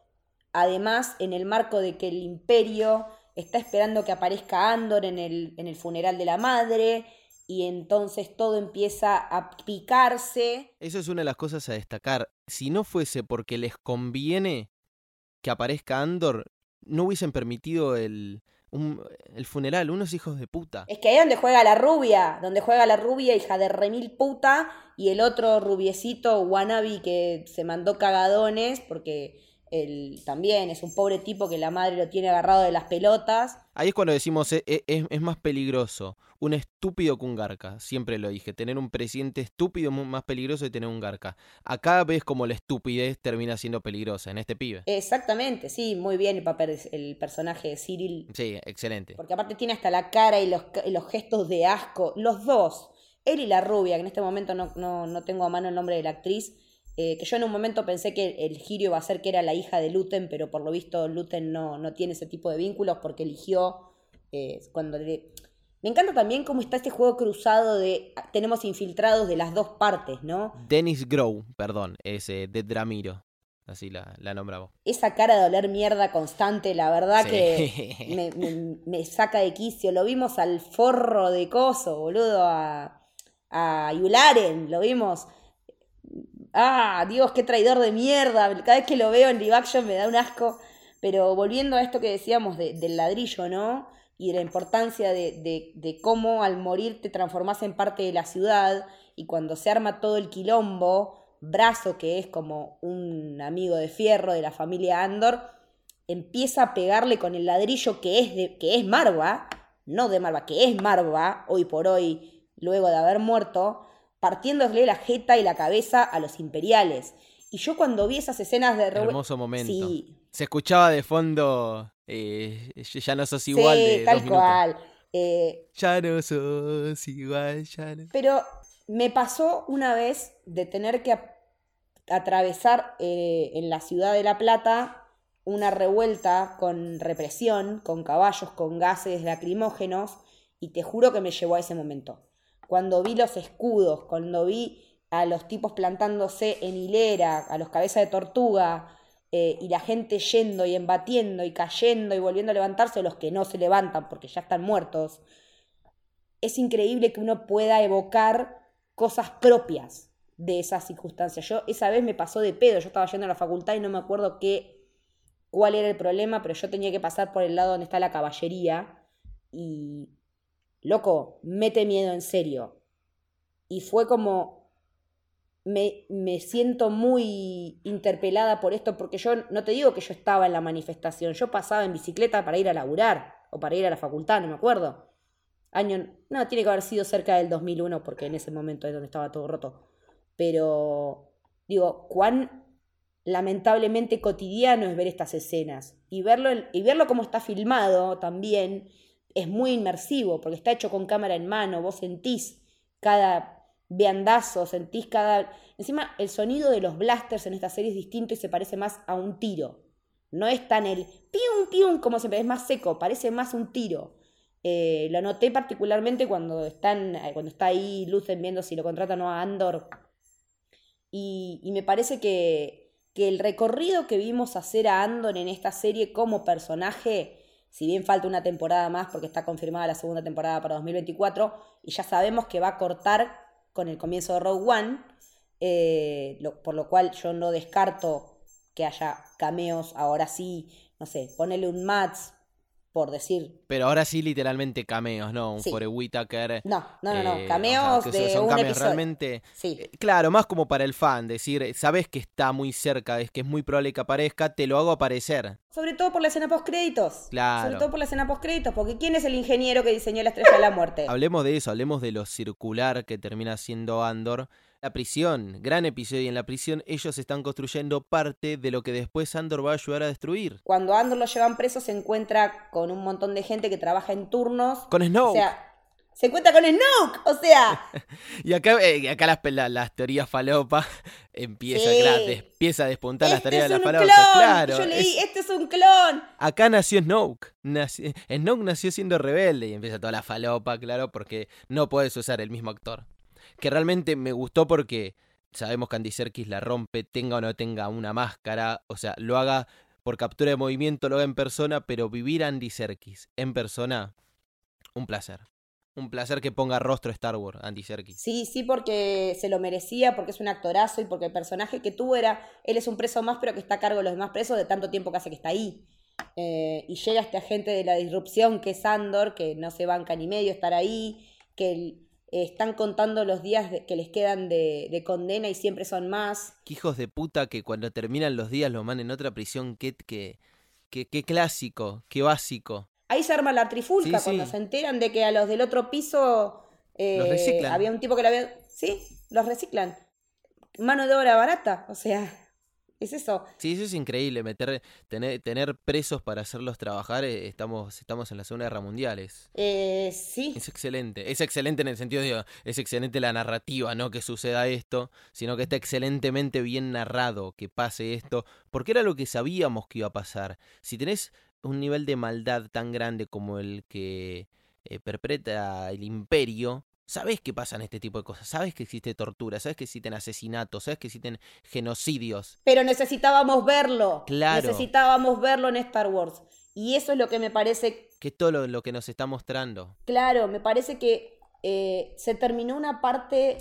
Además, en el marco de que el imperio está esperando que aparezca Andor en el, en el funeral de la madre, y entonces todo empieza a picarse. Eso es una de las cosas a destacar. Si no fuese porque les conviene que aparezca Andor, no hubiesen permitido el, el funeral, unos hijos de puta. Es que ahí donde juega la rubia, donde juega la rubia, hija de remil puta, y el otro rubiecito wannabe que se mandó cagadones porque él también es un pobre tipo que la madre lo tiene agarrado de las pelotas. Ahí es cuando decimos, es, e, es, es, más peligroso un estúpido que un garca. Siempre lo dije, tener un presidente estúpido es más peligroso que tener un garca. Acá ves como la estupidez termina siendo peligrosa en este pibe. Exactamente, sí, muy bien el papel, el personaje de Cyril. Sí, excelente. Porque aparte tiene hasta la cara y los, los gestos de asco, los dos. Él y la rubia, que en este momento no, no, no tengo a mano el nombre de la actriz, eh, que yo en un momento pensé que el Girio va a ser que era la hija de Luten, pero por lo visto Luten no, no tiene ese tipo de vínculos porque eligió eh, cuando le... Me encanta también cómo está este juego cruzado de tenemos infiltrados de las dos partes, ¿no? Dennis Grow, perdón, es eh, de Dramiro. Así la, la nombramos. Esa cara de oler mierda constante, la verdad que me, me, saca de quicio. Lo vimos al forro de coso, boludo, a, a Yularen, lo vimos ah, Dios, qué traidor de mierda. Cada vez que lo veo en live me da un asco. Pero volviendo a esto que decíamos del ladrillo, ¿no? Y de la importancia de, de, cómo al morir te transformás en parte de la ciudad y cuando se arma todo el quilombo, Brazo, que es como un amigo de fierro de la familia Andor, empieza a pegarle con el ladrillo que es, de, que es Marva, no de Marva, que es Marva, hoy por hoy, luego de haber muerto, partiéndole la jeta y la cabeza a los imperiales. Y yo cuando vi esas escenas de... Hermoso momento. Se escuchaba de fondo, eh, ya no sos igual. Sí, tal cual. Eh, ya no sos igual, ya no... Pero me pasó una vez de tener que atravesar eh, en la ciudad de La Plata una revuelta con represión, con caballos, con gases lacrimógenos, y te juro que me llevó a ese momento. Cuando vi los escudos, cuando vi a los tipos plantándose en hilera, a los cabezas de tortuga, eh, y la gente yendo y embatiendo y cayendo y volviendo a levantarse, los que no se levantan porque ya están muertos, es increíble que uno pueda evocar cosas propias de esas circunstancias. Yo esa vez me pasó de pedo, yo estaba yendo a la facultad y no me acuerdo qué, cuál era el problema, pero yo tenía que pasar por el lado donde está la caballería y, loco, mete miedo en serio. Y fue como, me, me siento muy interpelada por esto, porque yo no te digo que yo estaba en la manifestación, yo pasaba en bicicleta para ir a laburar o para ir a la facultad, no me acuerdo. Año, no, tiene que haber sido cerca del 2001 porque en ese momento es donde estaba todo roto. Pero digo, cuán lamentablemente cotidiano es ver estas escenas y verlo, y verlo como está filmado también es muy inmersivo porque está hecho con cámara en mano, vos sentís cada viandazo, sentís cada... Encima el sonido de los blasters en esta serie es distinto y se parece más a un tiro. No es tan el pium pium como siempre, es más seco, parece más un tiro. Eh, lo noté particularmente cuando, están, eh, cuando está ahí Lucen viendo si lo contratan o a Andor. Y, y me parece que, que, el recorrido que vimos hacer a Andor en esta serie como personaje, si bien falta una temporada más porque está confirmada la segunda temporada para 2024 y ya sabemos que va a cortar con el comienzo de Rogue One, eh, por lo cual yo no descarto que haya cameos ahora sí, no sé, ponerle un Mats, por decir. Pero ahora sí, literalmente cameos, ¿no? Un sí. Whitaker. No, no, no, no. Eh, cameos o sea, de son un cameos episodio. realmente. Sí. Eh, claro, más como para el fan, decir, sabes que está muy cerca, es que es muy probable que aparezca, te lo hago aparecer. Sobre todo por la escena post créditos. Claro. Sobre todo por la escena post créditos, porque ¿quién es el ingeniero que diseñó la estrella de la muerte? Hablemos de eso, hablemos de lo circular que termina siendo Andor. La prisión, gran episodio y en la prisión ellos están construyendo parte de lo que después Andor va a ayudar a destruir. Cuando Andor lo llevan preso se encuentra con un montón de gente que trabaja en turnos. Con Snoke. O sea, se encuentra con Snoke, o sea. y acá, eh, acá las, las, las, teorías falopa empieza, Sí. claro, empieza a despuntar las este teorías es de las falopas. Claro. Yo leí, es- este es un clon. Acá nació Snoke. Nació- Snoke nació siendo rebelde y empieza toda la falopa, claro, porque no puedes usar el mismo actor. Que realmente me gustó porque sabemos que Andy Serkis la rompe, tenga o no tenga una máscara, o sea, lo haga por captura de movimiento, lo haga en persona, pero vivir Andy Serkis en persona, un placer. Un placer que ponga rostro a Star Wars, Andy Serkis. Sí, sí, porque se lo merecía, porque es un actorazo y porque el personaje que tuvo era, él es un preso más, pero que está a cargo de los demás presos de tanto tiempo que hace que está ahí. Eh, y llega este agente de la disrupción que es Andor, que no se banca ni medio estar ahí, que el- están contando los días que les quedan de, de condena y siempre son más. Qué hijos de puta que cuando terminan los días lo mandan en otra prisión, qué, qué, qué, qué clásico, qué básico. Ahí se arma la trifulca Sí, cuando sí. se enteran de que a los del otro piso eh, Los reciclan. había un tipo que lo había... Sí, los reciclan. Mano de obra barata, o sea, es eso. Sí, eso es increíble, meter, tener, tener presos para hacerlos trabajar, eh, estamos, estamos en la Segunda Guerra Mundial, es, Eh, sí, es excelente, es excelente en el sentido de, es excelente la narrativa, no que suceda esto, sino que está excelentemente bien narrado que pase esto, porque era lo que sabíamos que iba a pasar. Si tenés un nivel de maldad tan grande como el que eh, perpetra el imperio, sabes que pasan este tipo de cosas, sabes que existe tortura, sabes que existen asesinatos, sabes que existen genocidios. pero necesitábamos verlo. Claro. Necesitábamos verlo en Star Wars. Y eso es lo que me parece que es todo lo, lo que nos está mostrando. Claro, me parece que eh, se terminó una parte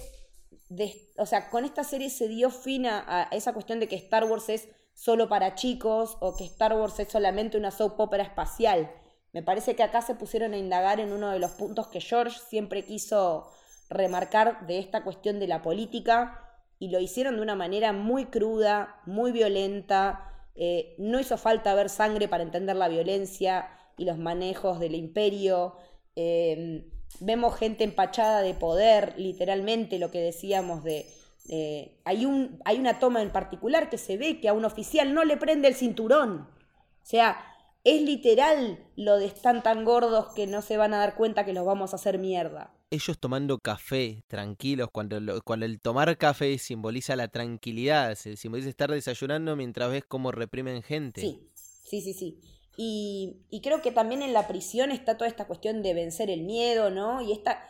de, o sea, con esta serie se dio fin a, a esa cuestión de que Star Wars es solo para chicos o que Star Wars es solamente una soap opera espacial. Me parece que acá se pusieron a indagar en uno de los puntos que George siempre quiso remarcar de esta cuestión de la política y lo hicieron de una manera muy cruda, muy violenta. Eh, no hizo falta ver sangre para entender la violencia y los manejos del imperio. Eh, vemos gente empachada de poder, literalmente lo que decíamos de... hay, un, hay una toma en particular que se ve que a un oficial no le prende el cinturón. O sea, es literal lo de están tan gordos que no se van a dar cuenta que los vamos a hacer mierda. ellos tomando café, tranquilos, cuando, cuando el tomar café simboliza la tranquilidad, simboliza estar desayunando mientras ves cómo reprimen gente. Sí, sí, sí, sí. Y, y, creo que también en la prisión está toda esta cuestión de vencer el miedo, ¿no? Y esta,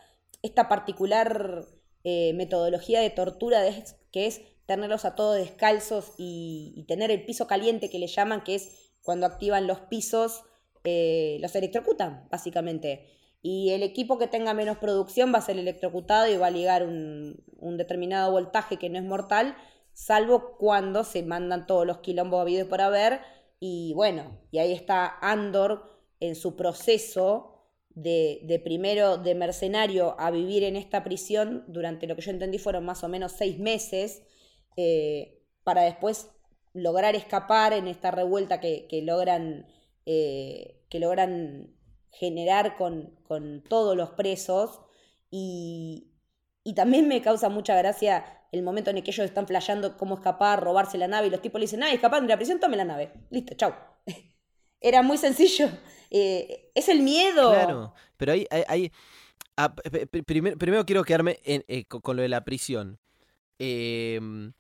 esta particular eh, metodología de tortura de, que es tenerlos a todos descalzos y, tener el piso caliente que le llaman, que es cuando activan los pisos, eh, los electrocutan, básicamente. Y el equipo que tenga menos producción va a ser electrocutado y va a ligar un, un determinado voltaje que no es mortal, salvo cuando se mandan todos los quilombos habidos por haber y bueno, y ahí está Andor en su proceso de, de, primero de mercenario a vivir en esta prisión durante lo que yo entendí fueron más o menos seis meses, eh, para después lograr escapar en esta revuelta que, que logran, eh, que logran generar con, con, todos los presos. Y, y también me causa mucha gracia el momento en el que ellos están flasheando cómo escapar, robarse la nave, y los tipos le dicen, ah, escapando de la prisión, tome la nave. Listo, chau. Era muy sencillo. Eh, es el miedo. Claro, pero ahí hay... Ah, primero, quiero quedarme eh, con, lo de la prisión. Em,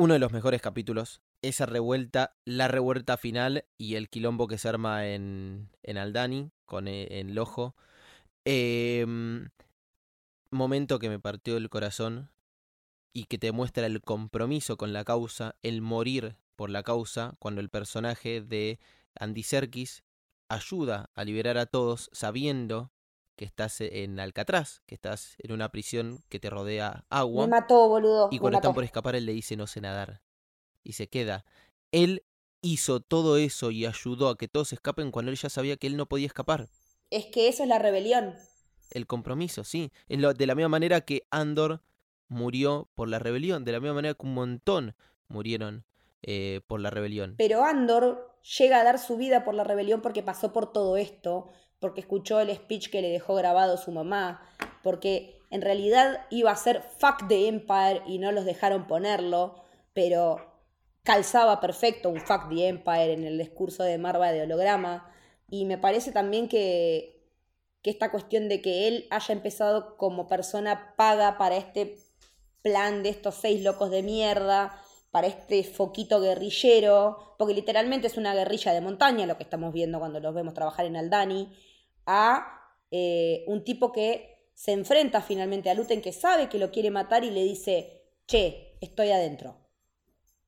uno de los mejores capítulos, esa revuelta, la revuelta final y el quilombo que se arma en, en Aldani, con eh, en Lojo. Em, momento que me partió el corazón y que te muestra el compromiso con la causa, el morir por la causa, cuando el personaje de Andy Serkis ayuda a liberar a todos sabiendo que estás en Alcatraz, que estás en una prisión que te rodea agua. Me mató, boludo. Y cuando están por escapar, él le dice no sé nadar. Y se queda. Él hizo todo eso y ayudó a que todos escapen cuando él ya sabía que él no podía escapar. Es que eso es la rebelión. El compromiso, sí. de la misma manera que Andor murió por la rebelión, de la misma manera que un montón murieron eh, por la rebelión. Pero Andor llega a dar su vida por la rebelión porque pasó por todo esto, porque escuchó el speech que le dejó grabado su mamá, porque en realidad iba a ser fuck the Empire y no los dejaron ponerlo, pero calzaba perfecto un fuck the Empire en el discurso de Marva de holograma. Y me parece también que, que esta cuestión de que él haya empezado como persona paga para este plan de estos seis locos de mierda para este foquito guerrillero, porque literalmente es una guerrilla de montaña lo que estamos viendo cuando los vemos trabajar en Aldani, a eh, un tipo que se enfrenta finalmente a Luten que sabe que lo quiere matar y le dice, che, estoy adentro.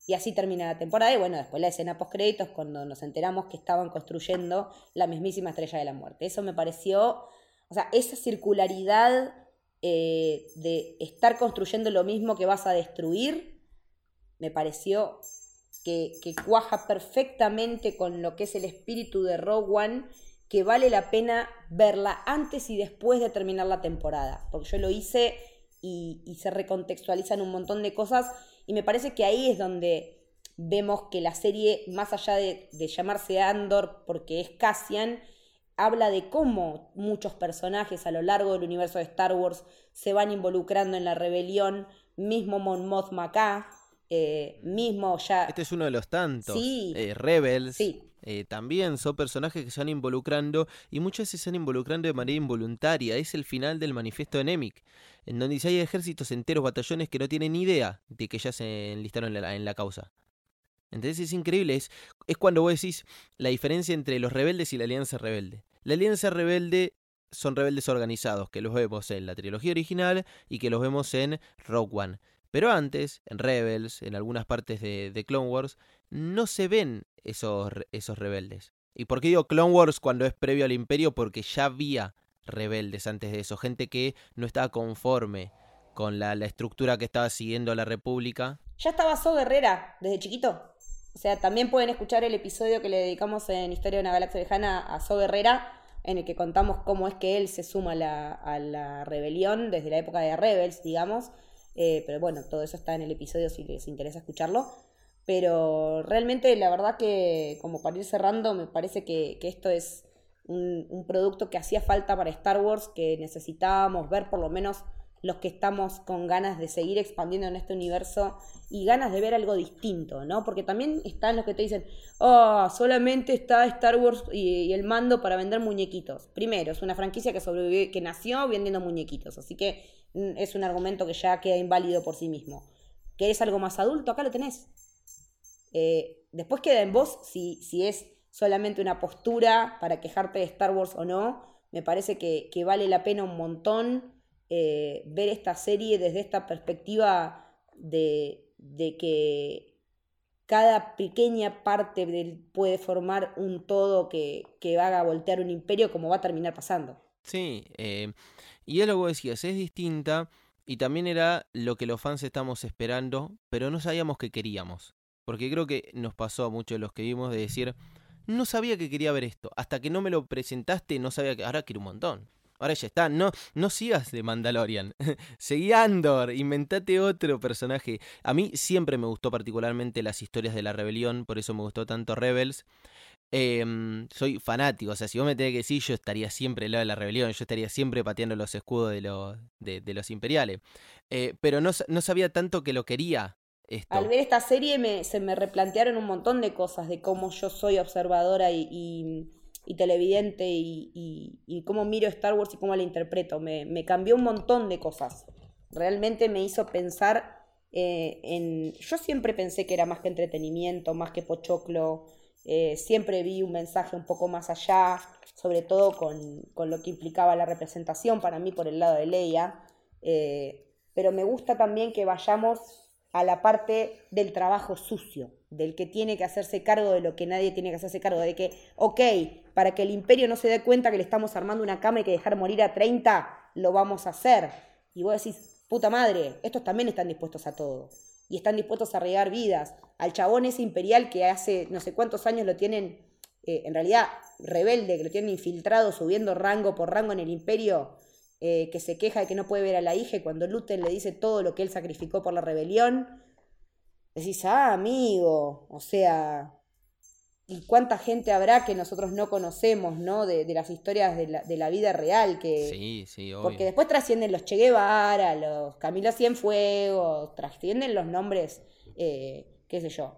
Y así termina la temporada y bueno, después la escena post créditos cuando nos enteramos que estaban construyendo la mismísima estrella de la muerte. Eso me pareció, o sea, esa circularidad eh, de estar construyendo lo mismo que vas a destruir, me pareció que, que, cuaja perfectamente con lo que es el espíritu de Rogue One, que vale la pena verla antes y después de terminar la temporada, porque yo lo hice y, y se recontextualizan un montón de cosas y me parece que ahí es donde vemos que la serie, más allá de, de llamarse Andor porque es Cassian, habla de cómo muchos personajes a lo largo del universo de Star Wars se van involucrando en la rebelión, mismo Mon Mothma eh, mismo ya... Este es uno de los tantos. Eh, Rebels. Sí. Eh, también son personajes que se van involucrando y muchas veces se van involucrando de manera involuntaria. Es el final del manifiesto de Nemik, en donde dice hay ejércitos enteros, batallones que no tienen idea de que ya se enlistaron en la, en la causa. Entonces es increíble, es, es cuando vos decís la diferencia entre los rebeldes y la alianza rebelde. La alianza rebelde son rebeldes organizados, que los vemos en la trilogía original y que los vemos en Rogue One. Pero antes, en Rebels, en algunas partes de, Clone Wars, no se ven esos, esos rebeldes. ¿Y por qué digo Clone Wars cuando es previo al Imperio? Porque ya había rebeldes antes de eso, gente que no estaba conforme con la, la estructura que estaba siguiendo la República. Ya estaba So Guerrera desde chiquito. O sea, también pueden escuchar el episodio que le dedicamos en Historia de una Galaxia Lejana a So Guerrera, en el que contamos cómo es que él se suma a la, rebelión desde la época de Rebels, digamos. Eh, pero bueno, todo eso está en el episodio si les interesa escucharlo. Pero realmente la verdad que, como para ir cerrando, me parece que, esto es un, producto que hacía falta para Star Wars, que necesitábamos ver por lo menos los que estamos con ganas de seguir expandiendo en este universo y ganas de ver algo distinto, ¿no? Porque también están los que te dicen, oh, solamente está Star Wars y, el mando para vender muñequitos. Primero, es una franquicia que sobrevivió, que nació vendiendo muñequitos, así que es un argumento que ya queda inválido por sí mismo. ¿Querés algo más adulto? Acá lo tenés. Eh, después queda en vos si, si es solamente una postura para quejarte de Star Wars o no. Me parece que, que vale la pena un montón eh, ver esta serie desde esta perspectiva de, que cada pequeña parte puede formar un todo que, que haga voltear un imperio como va a terminar pasando. Sí, eh, y es lo que decías, es distinta y también era lo que los fans estamos esperando, pero no sabíamos que queríamos. Porque creo que nos pasó a muchos de los que vimos de decir, no sabía que quería ver esto, hasta que no me lo presentaste no sabía que ahora quiero un montón. Ahora ya está. No, no sigas de Mandalorian. Seguí Andor. Inventate otro personaje. A mí siempre me gustó particularmente las historias de la rebelión. Por eso me gustó tanto Rebels. Em, soy fanático. O sea, si vos me tenés que decir, yo estaría siempre al lado de la rebelión. Yo estaría siempre pateando los escudos de, los, imperiales. Eh, pero no, sabía tanto que lo quería. Al ver esta serie se me replantearon un montón de cosas de cómo yo soy observadora y televidente y, y, cómo miro Star Wars y cómo la interpreto. Me, me, cambió un montón de cosas. Realmente me hizo pensar eh, en... Yo siempre pensé que era más que entretenimiento, más que pochoclo. Eh, siempre vi un mensaje un poco más allá, sobre todo con, con, lo que implicaba la representación para mí por el lado de Leia. Eh, pero me gusta también que vayamos a la parte del trabajo sucio, del que tiene que hacerse cargo de lo que nadie tiene que hacerse cargo, de que, ok, para que el imperio no se dé cuenta que le estamos armando una cama y que dejar morir a 30, lo vamos a hacer. Y vos decís, puta madre, estos también están dispuestos a todo. Y están dispuestos a regar vidas. Al chabón ese imperial que hace no sé cuántos años lo tienen, eh, en realidad rebelde, que lo tienen infiltrado, subiendo rango por rango en el imperio, eh, que se queja de que no puede ver a la hija y cuando Luten le dice todo lo que él sacrificó por la rebelión, decís, ah, amigo, o sea, y cuánta gente habrá que nosotros no conocemos, ¿no? De, las historias de la, de la, vida real, que... Sí, sí, obvio. Porque después trascienden los Che Guevara, los Camilo Cienfuegos, trascienden los nombres, eh, qué sé yo,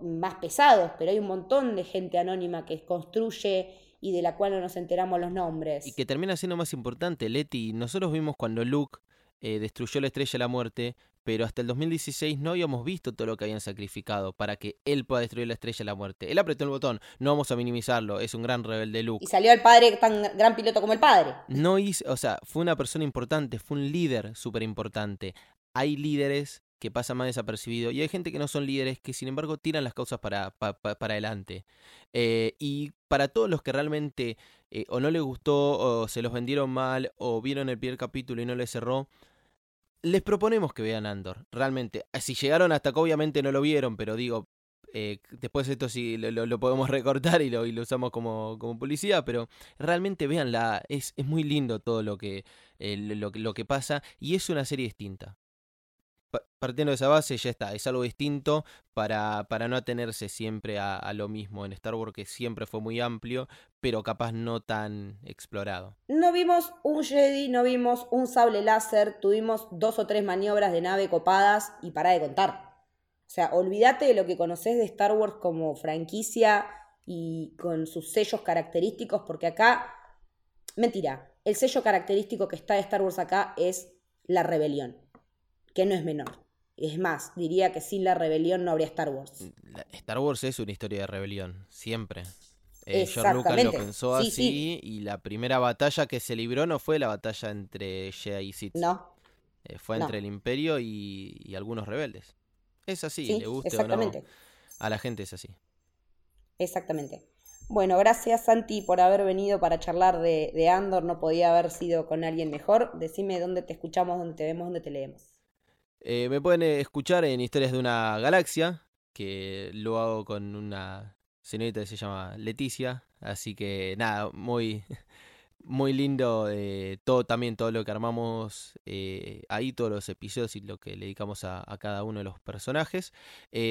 más pesados, pero hay un montón de gente anónima que construye y de la cual no nos enteramos los nombres. Y que termina siendo más importante, Leti. Nosotros vimos cuando Luke eh, destruyó la estrella de la muerte, pero hasta el 2016 no habíamos visto todo lo que habían sacrificado para que él pueda destruir la estrella de la muerte. Él apretó el botón, no vamos a minimizarlo, es un gran rebelde Luke. Y salió el padre tan gran piloto como el padre. No hizo, o sea, fue una persona importante, fue un líder súper importante. Hay líderes que pasa más desapercibido. Y hay gente que no son líderes que sin embargo tiran las causas para, para, adelante. Eh, y para todos los que realmente eh, o no les gustó o se los vendieron mal o vieron el primer capítulo y no les cerró, les proponemos que vean Andor. Realmente, eh, si llegaron hasta acá obviamente no lo vieron, pero digo, después esto sí lo, podemos recortar y lo, usamos como, como, publicidad, pero realmente véanla, es, es muy lindo todo lo que, lo que pasa y es una serie distinta partiendo de esa base ya está, es algo distinto para, para no atenerse siempre a, lo mismo en Star Wars que siempre fue muy amplio, pero capaz no tan explorado. No vimos un Jedi, no vimos un sable láser, tuvimos dos o tres maniobras de nave copadas y para de contar. O sea, olvídate de lo que conoces de Star Wars como franquicia y con sus sellos característicos, porque acá, mentira, el sello característico que está de Star Wars acá es la rebelión que no es menor. Es más, diría que sin la rebelión no habría Star Wars. Star Wars es una historia de rebelión, siempre. Eh, George Lucas lo pensó así y la primera batalla que se libró no fue la batalla entre Jedi y Sith. No. Eh, fue entre el Imperio y, algunos rebeldes. Es así, le guste o no. A la gente es así. Exactamente. Bueno, gracias Santi por haber venido para charlar de, de Andor. No podía haber sido con alguien mejor. Decime dónde te escuchamos, dónde te vemos, dónde te leemos. Eh, me pueden escuchar en Historias de una Galaxia, que lo hago con una señorita que se llama Leticia. Así que nada, muy, muy lindo eh, todo también todo lo que armamos eh, ahí, todos los episodios y lo que le dedicamos a, cada uno de los personajes.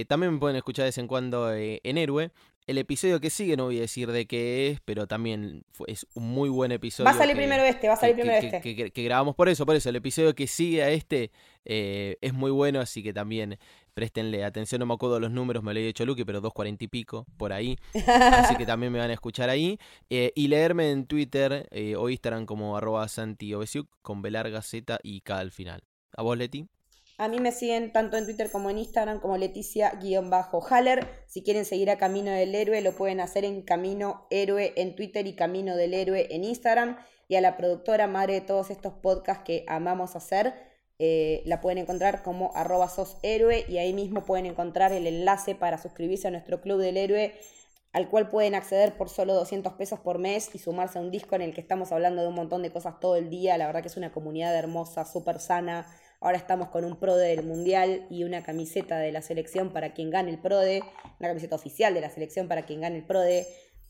también me pueden escuchar de vez en cuando en Héroe. El episodio que sigue, no voy a decir de qué es, pero también es un muy buen episodio. Va a salir primero este, va a salir primero este. Que, grabamos por eso, por eso. El episodio que sigue a este eh, es muy bueno, así que también préstenle atención. No me acuerdo los números, me lo he dicho Luque, pero 2.40 y pico por ahí. así que también me van a escuchar ahí. Eh, y leerme en Twitter eh, o Instagram como arroba con B larga Z y K al final. ¿A vos, Leti? A mí me siguen tanto en Twitter como en Instagram como Leticia-Haller. Si quieren seguir a Camino del Héroe, lo pueden hacer en Camino Héroe en Twitter y Camino del Héroe en Instagram. Y a la productora, madre de todos estos podcasts que amamos hacer, eh, la pueden encontrar como arroba sos héroe y ahí mismo pueden encontrar el enlace para suscribirse a nuestro Club del Héroe al cual pueden acceder por solo 200 pesos por mes y sumarse a un disco en el que estamos hablando de un montón de cosas todo el día. La verdad que es una comunidad hermosa, súper sana, Ahora estamos con un PRODE del Mundial y una camiseta de la selección para quien gane el PRODE, una camiseta oficial de la selección para quien gane el PRODE.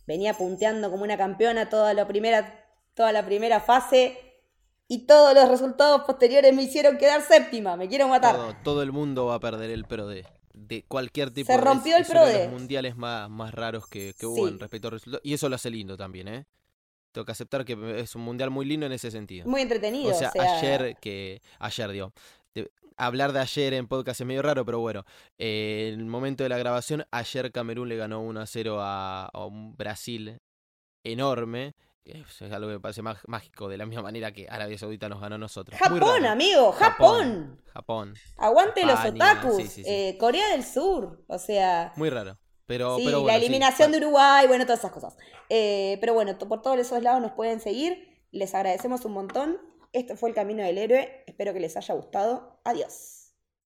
Venía punteando como una campeona toda la primera, toda la primera fase y todos los resultados posteriores me hicieron quedar séptima. Me quiero matar. Todo, el mundo va a perder el PRODE. De cualquier tipo Se rompió el PRODE. de los mundiales más, más raros que, hubo en respecto a resultados. Y eso lo hace lindo también, ¿eh? Tengo que aceptar que es un mundial muy lindo en ese sentido. Muy entretenido. O sea, ayer que. Ayer, digo. hablar de ayer en podcast es medio raro, pero bueno. Eh, en el momento de la grabación, ayer Camerún le ganó 1 a 0 a, un Brasil enorme. Es algo que me parece mágico, de la misma manera que Arabia Saudita nos ganó a nosotros. Japón, amigo, Japón. Japón. Aguante los otakus. Eh, Corea del Sur. O sea. Muy raro. Pero, sí, la eliminación de Uruguay, bueno, todas esas cosas. Eh, pero bueno, por todos esos lados nos pueden seguir. Les agradecemos un montón. Este fue el Camino del Héroe. Espero que les haya gustado. Adiós.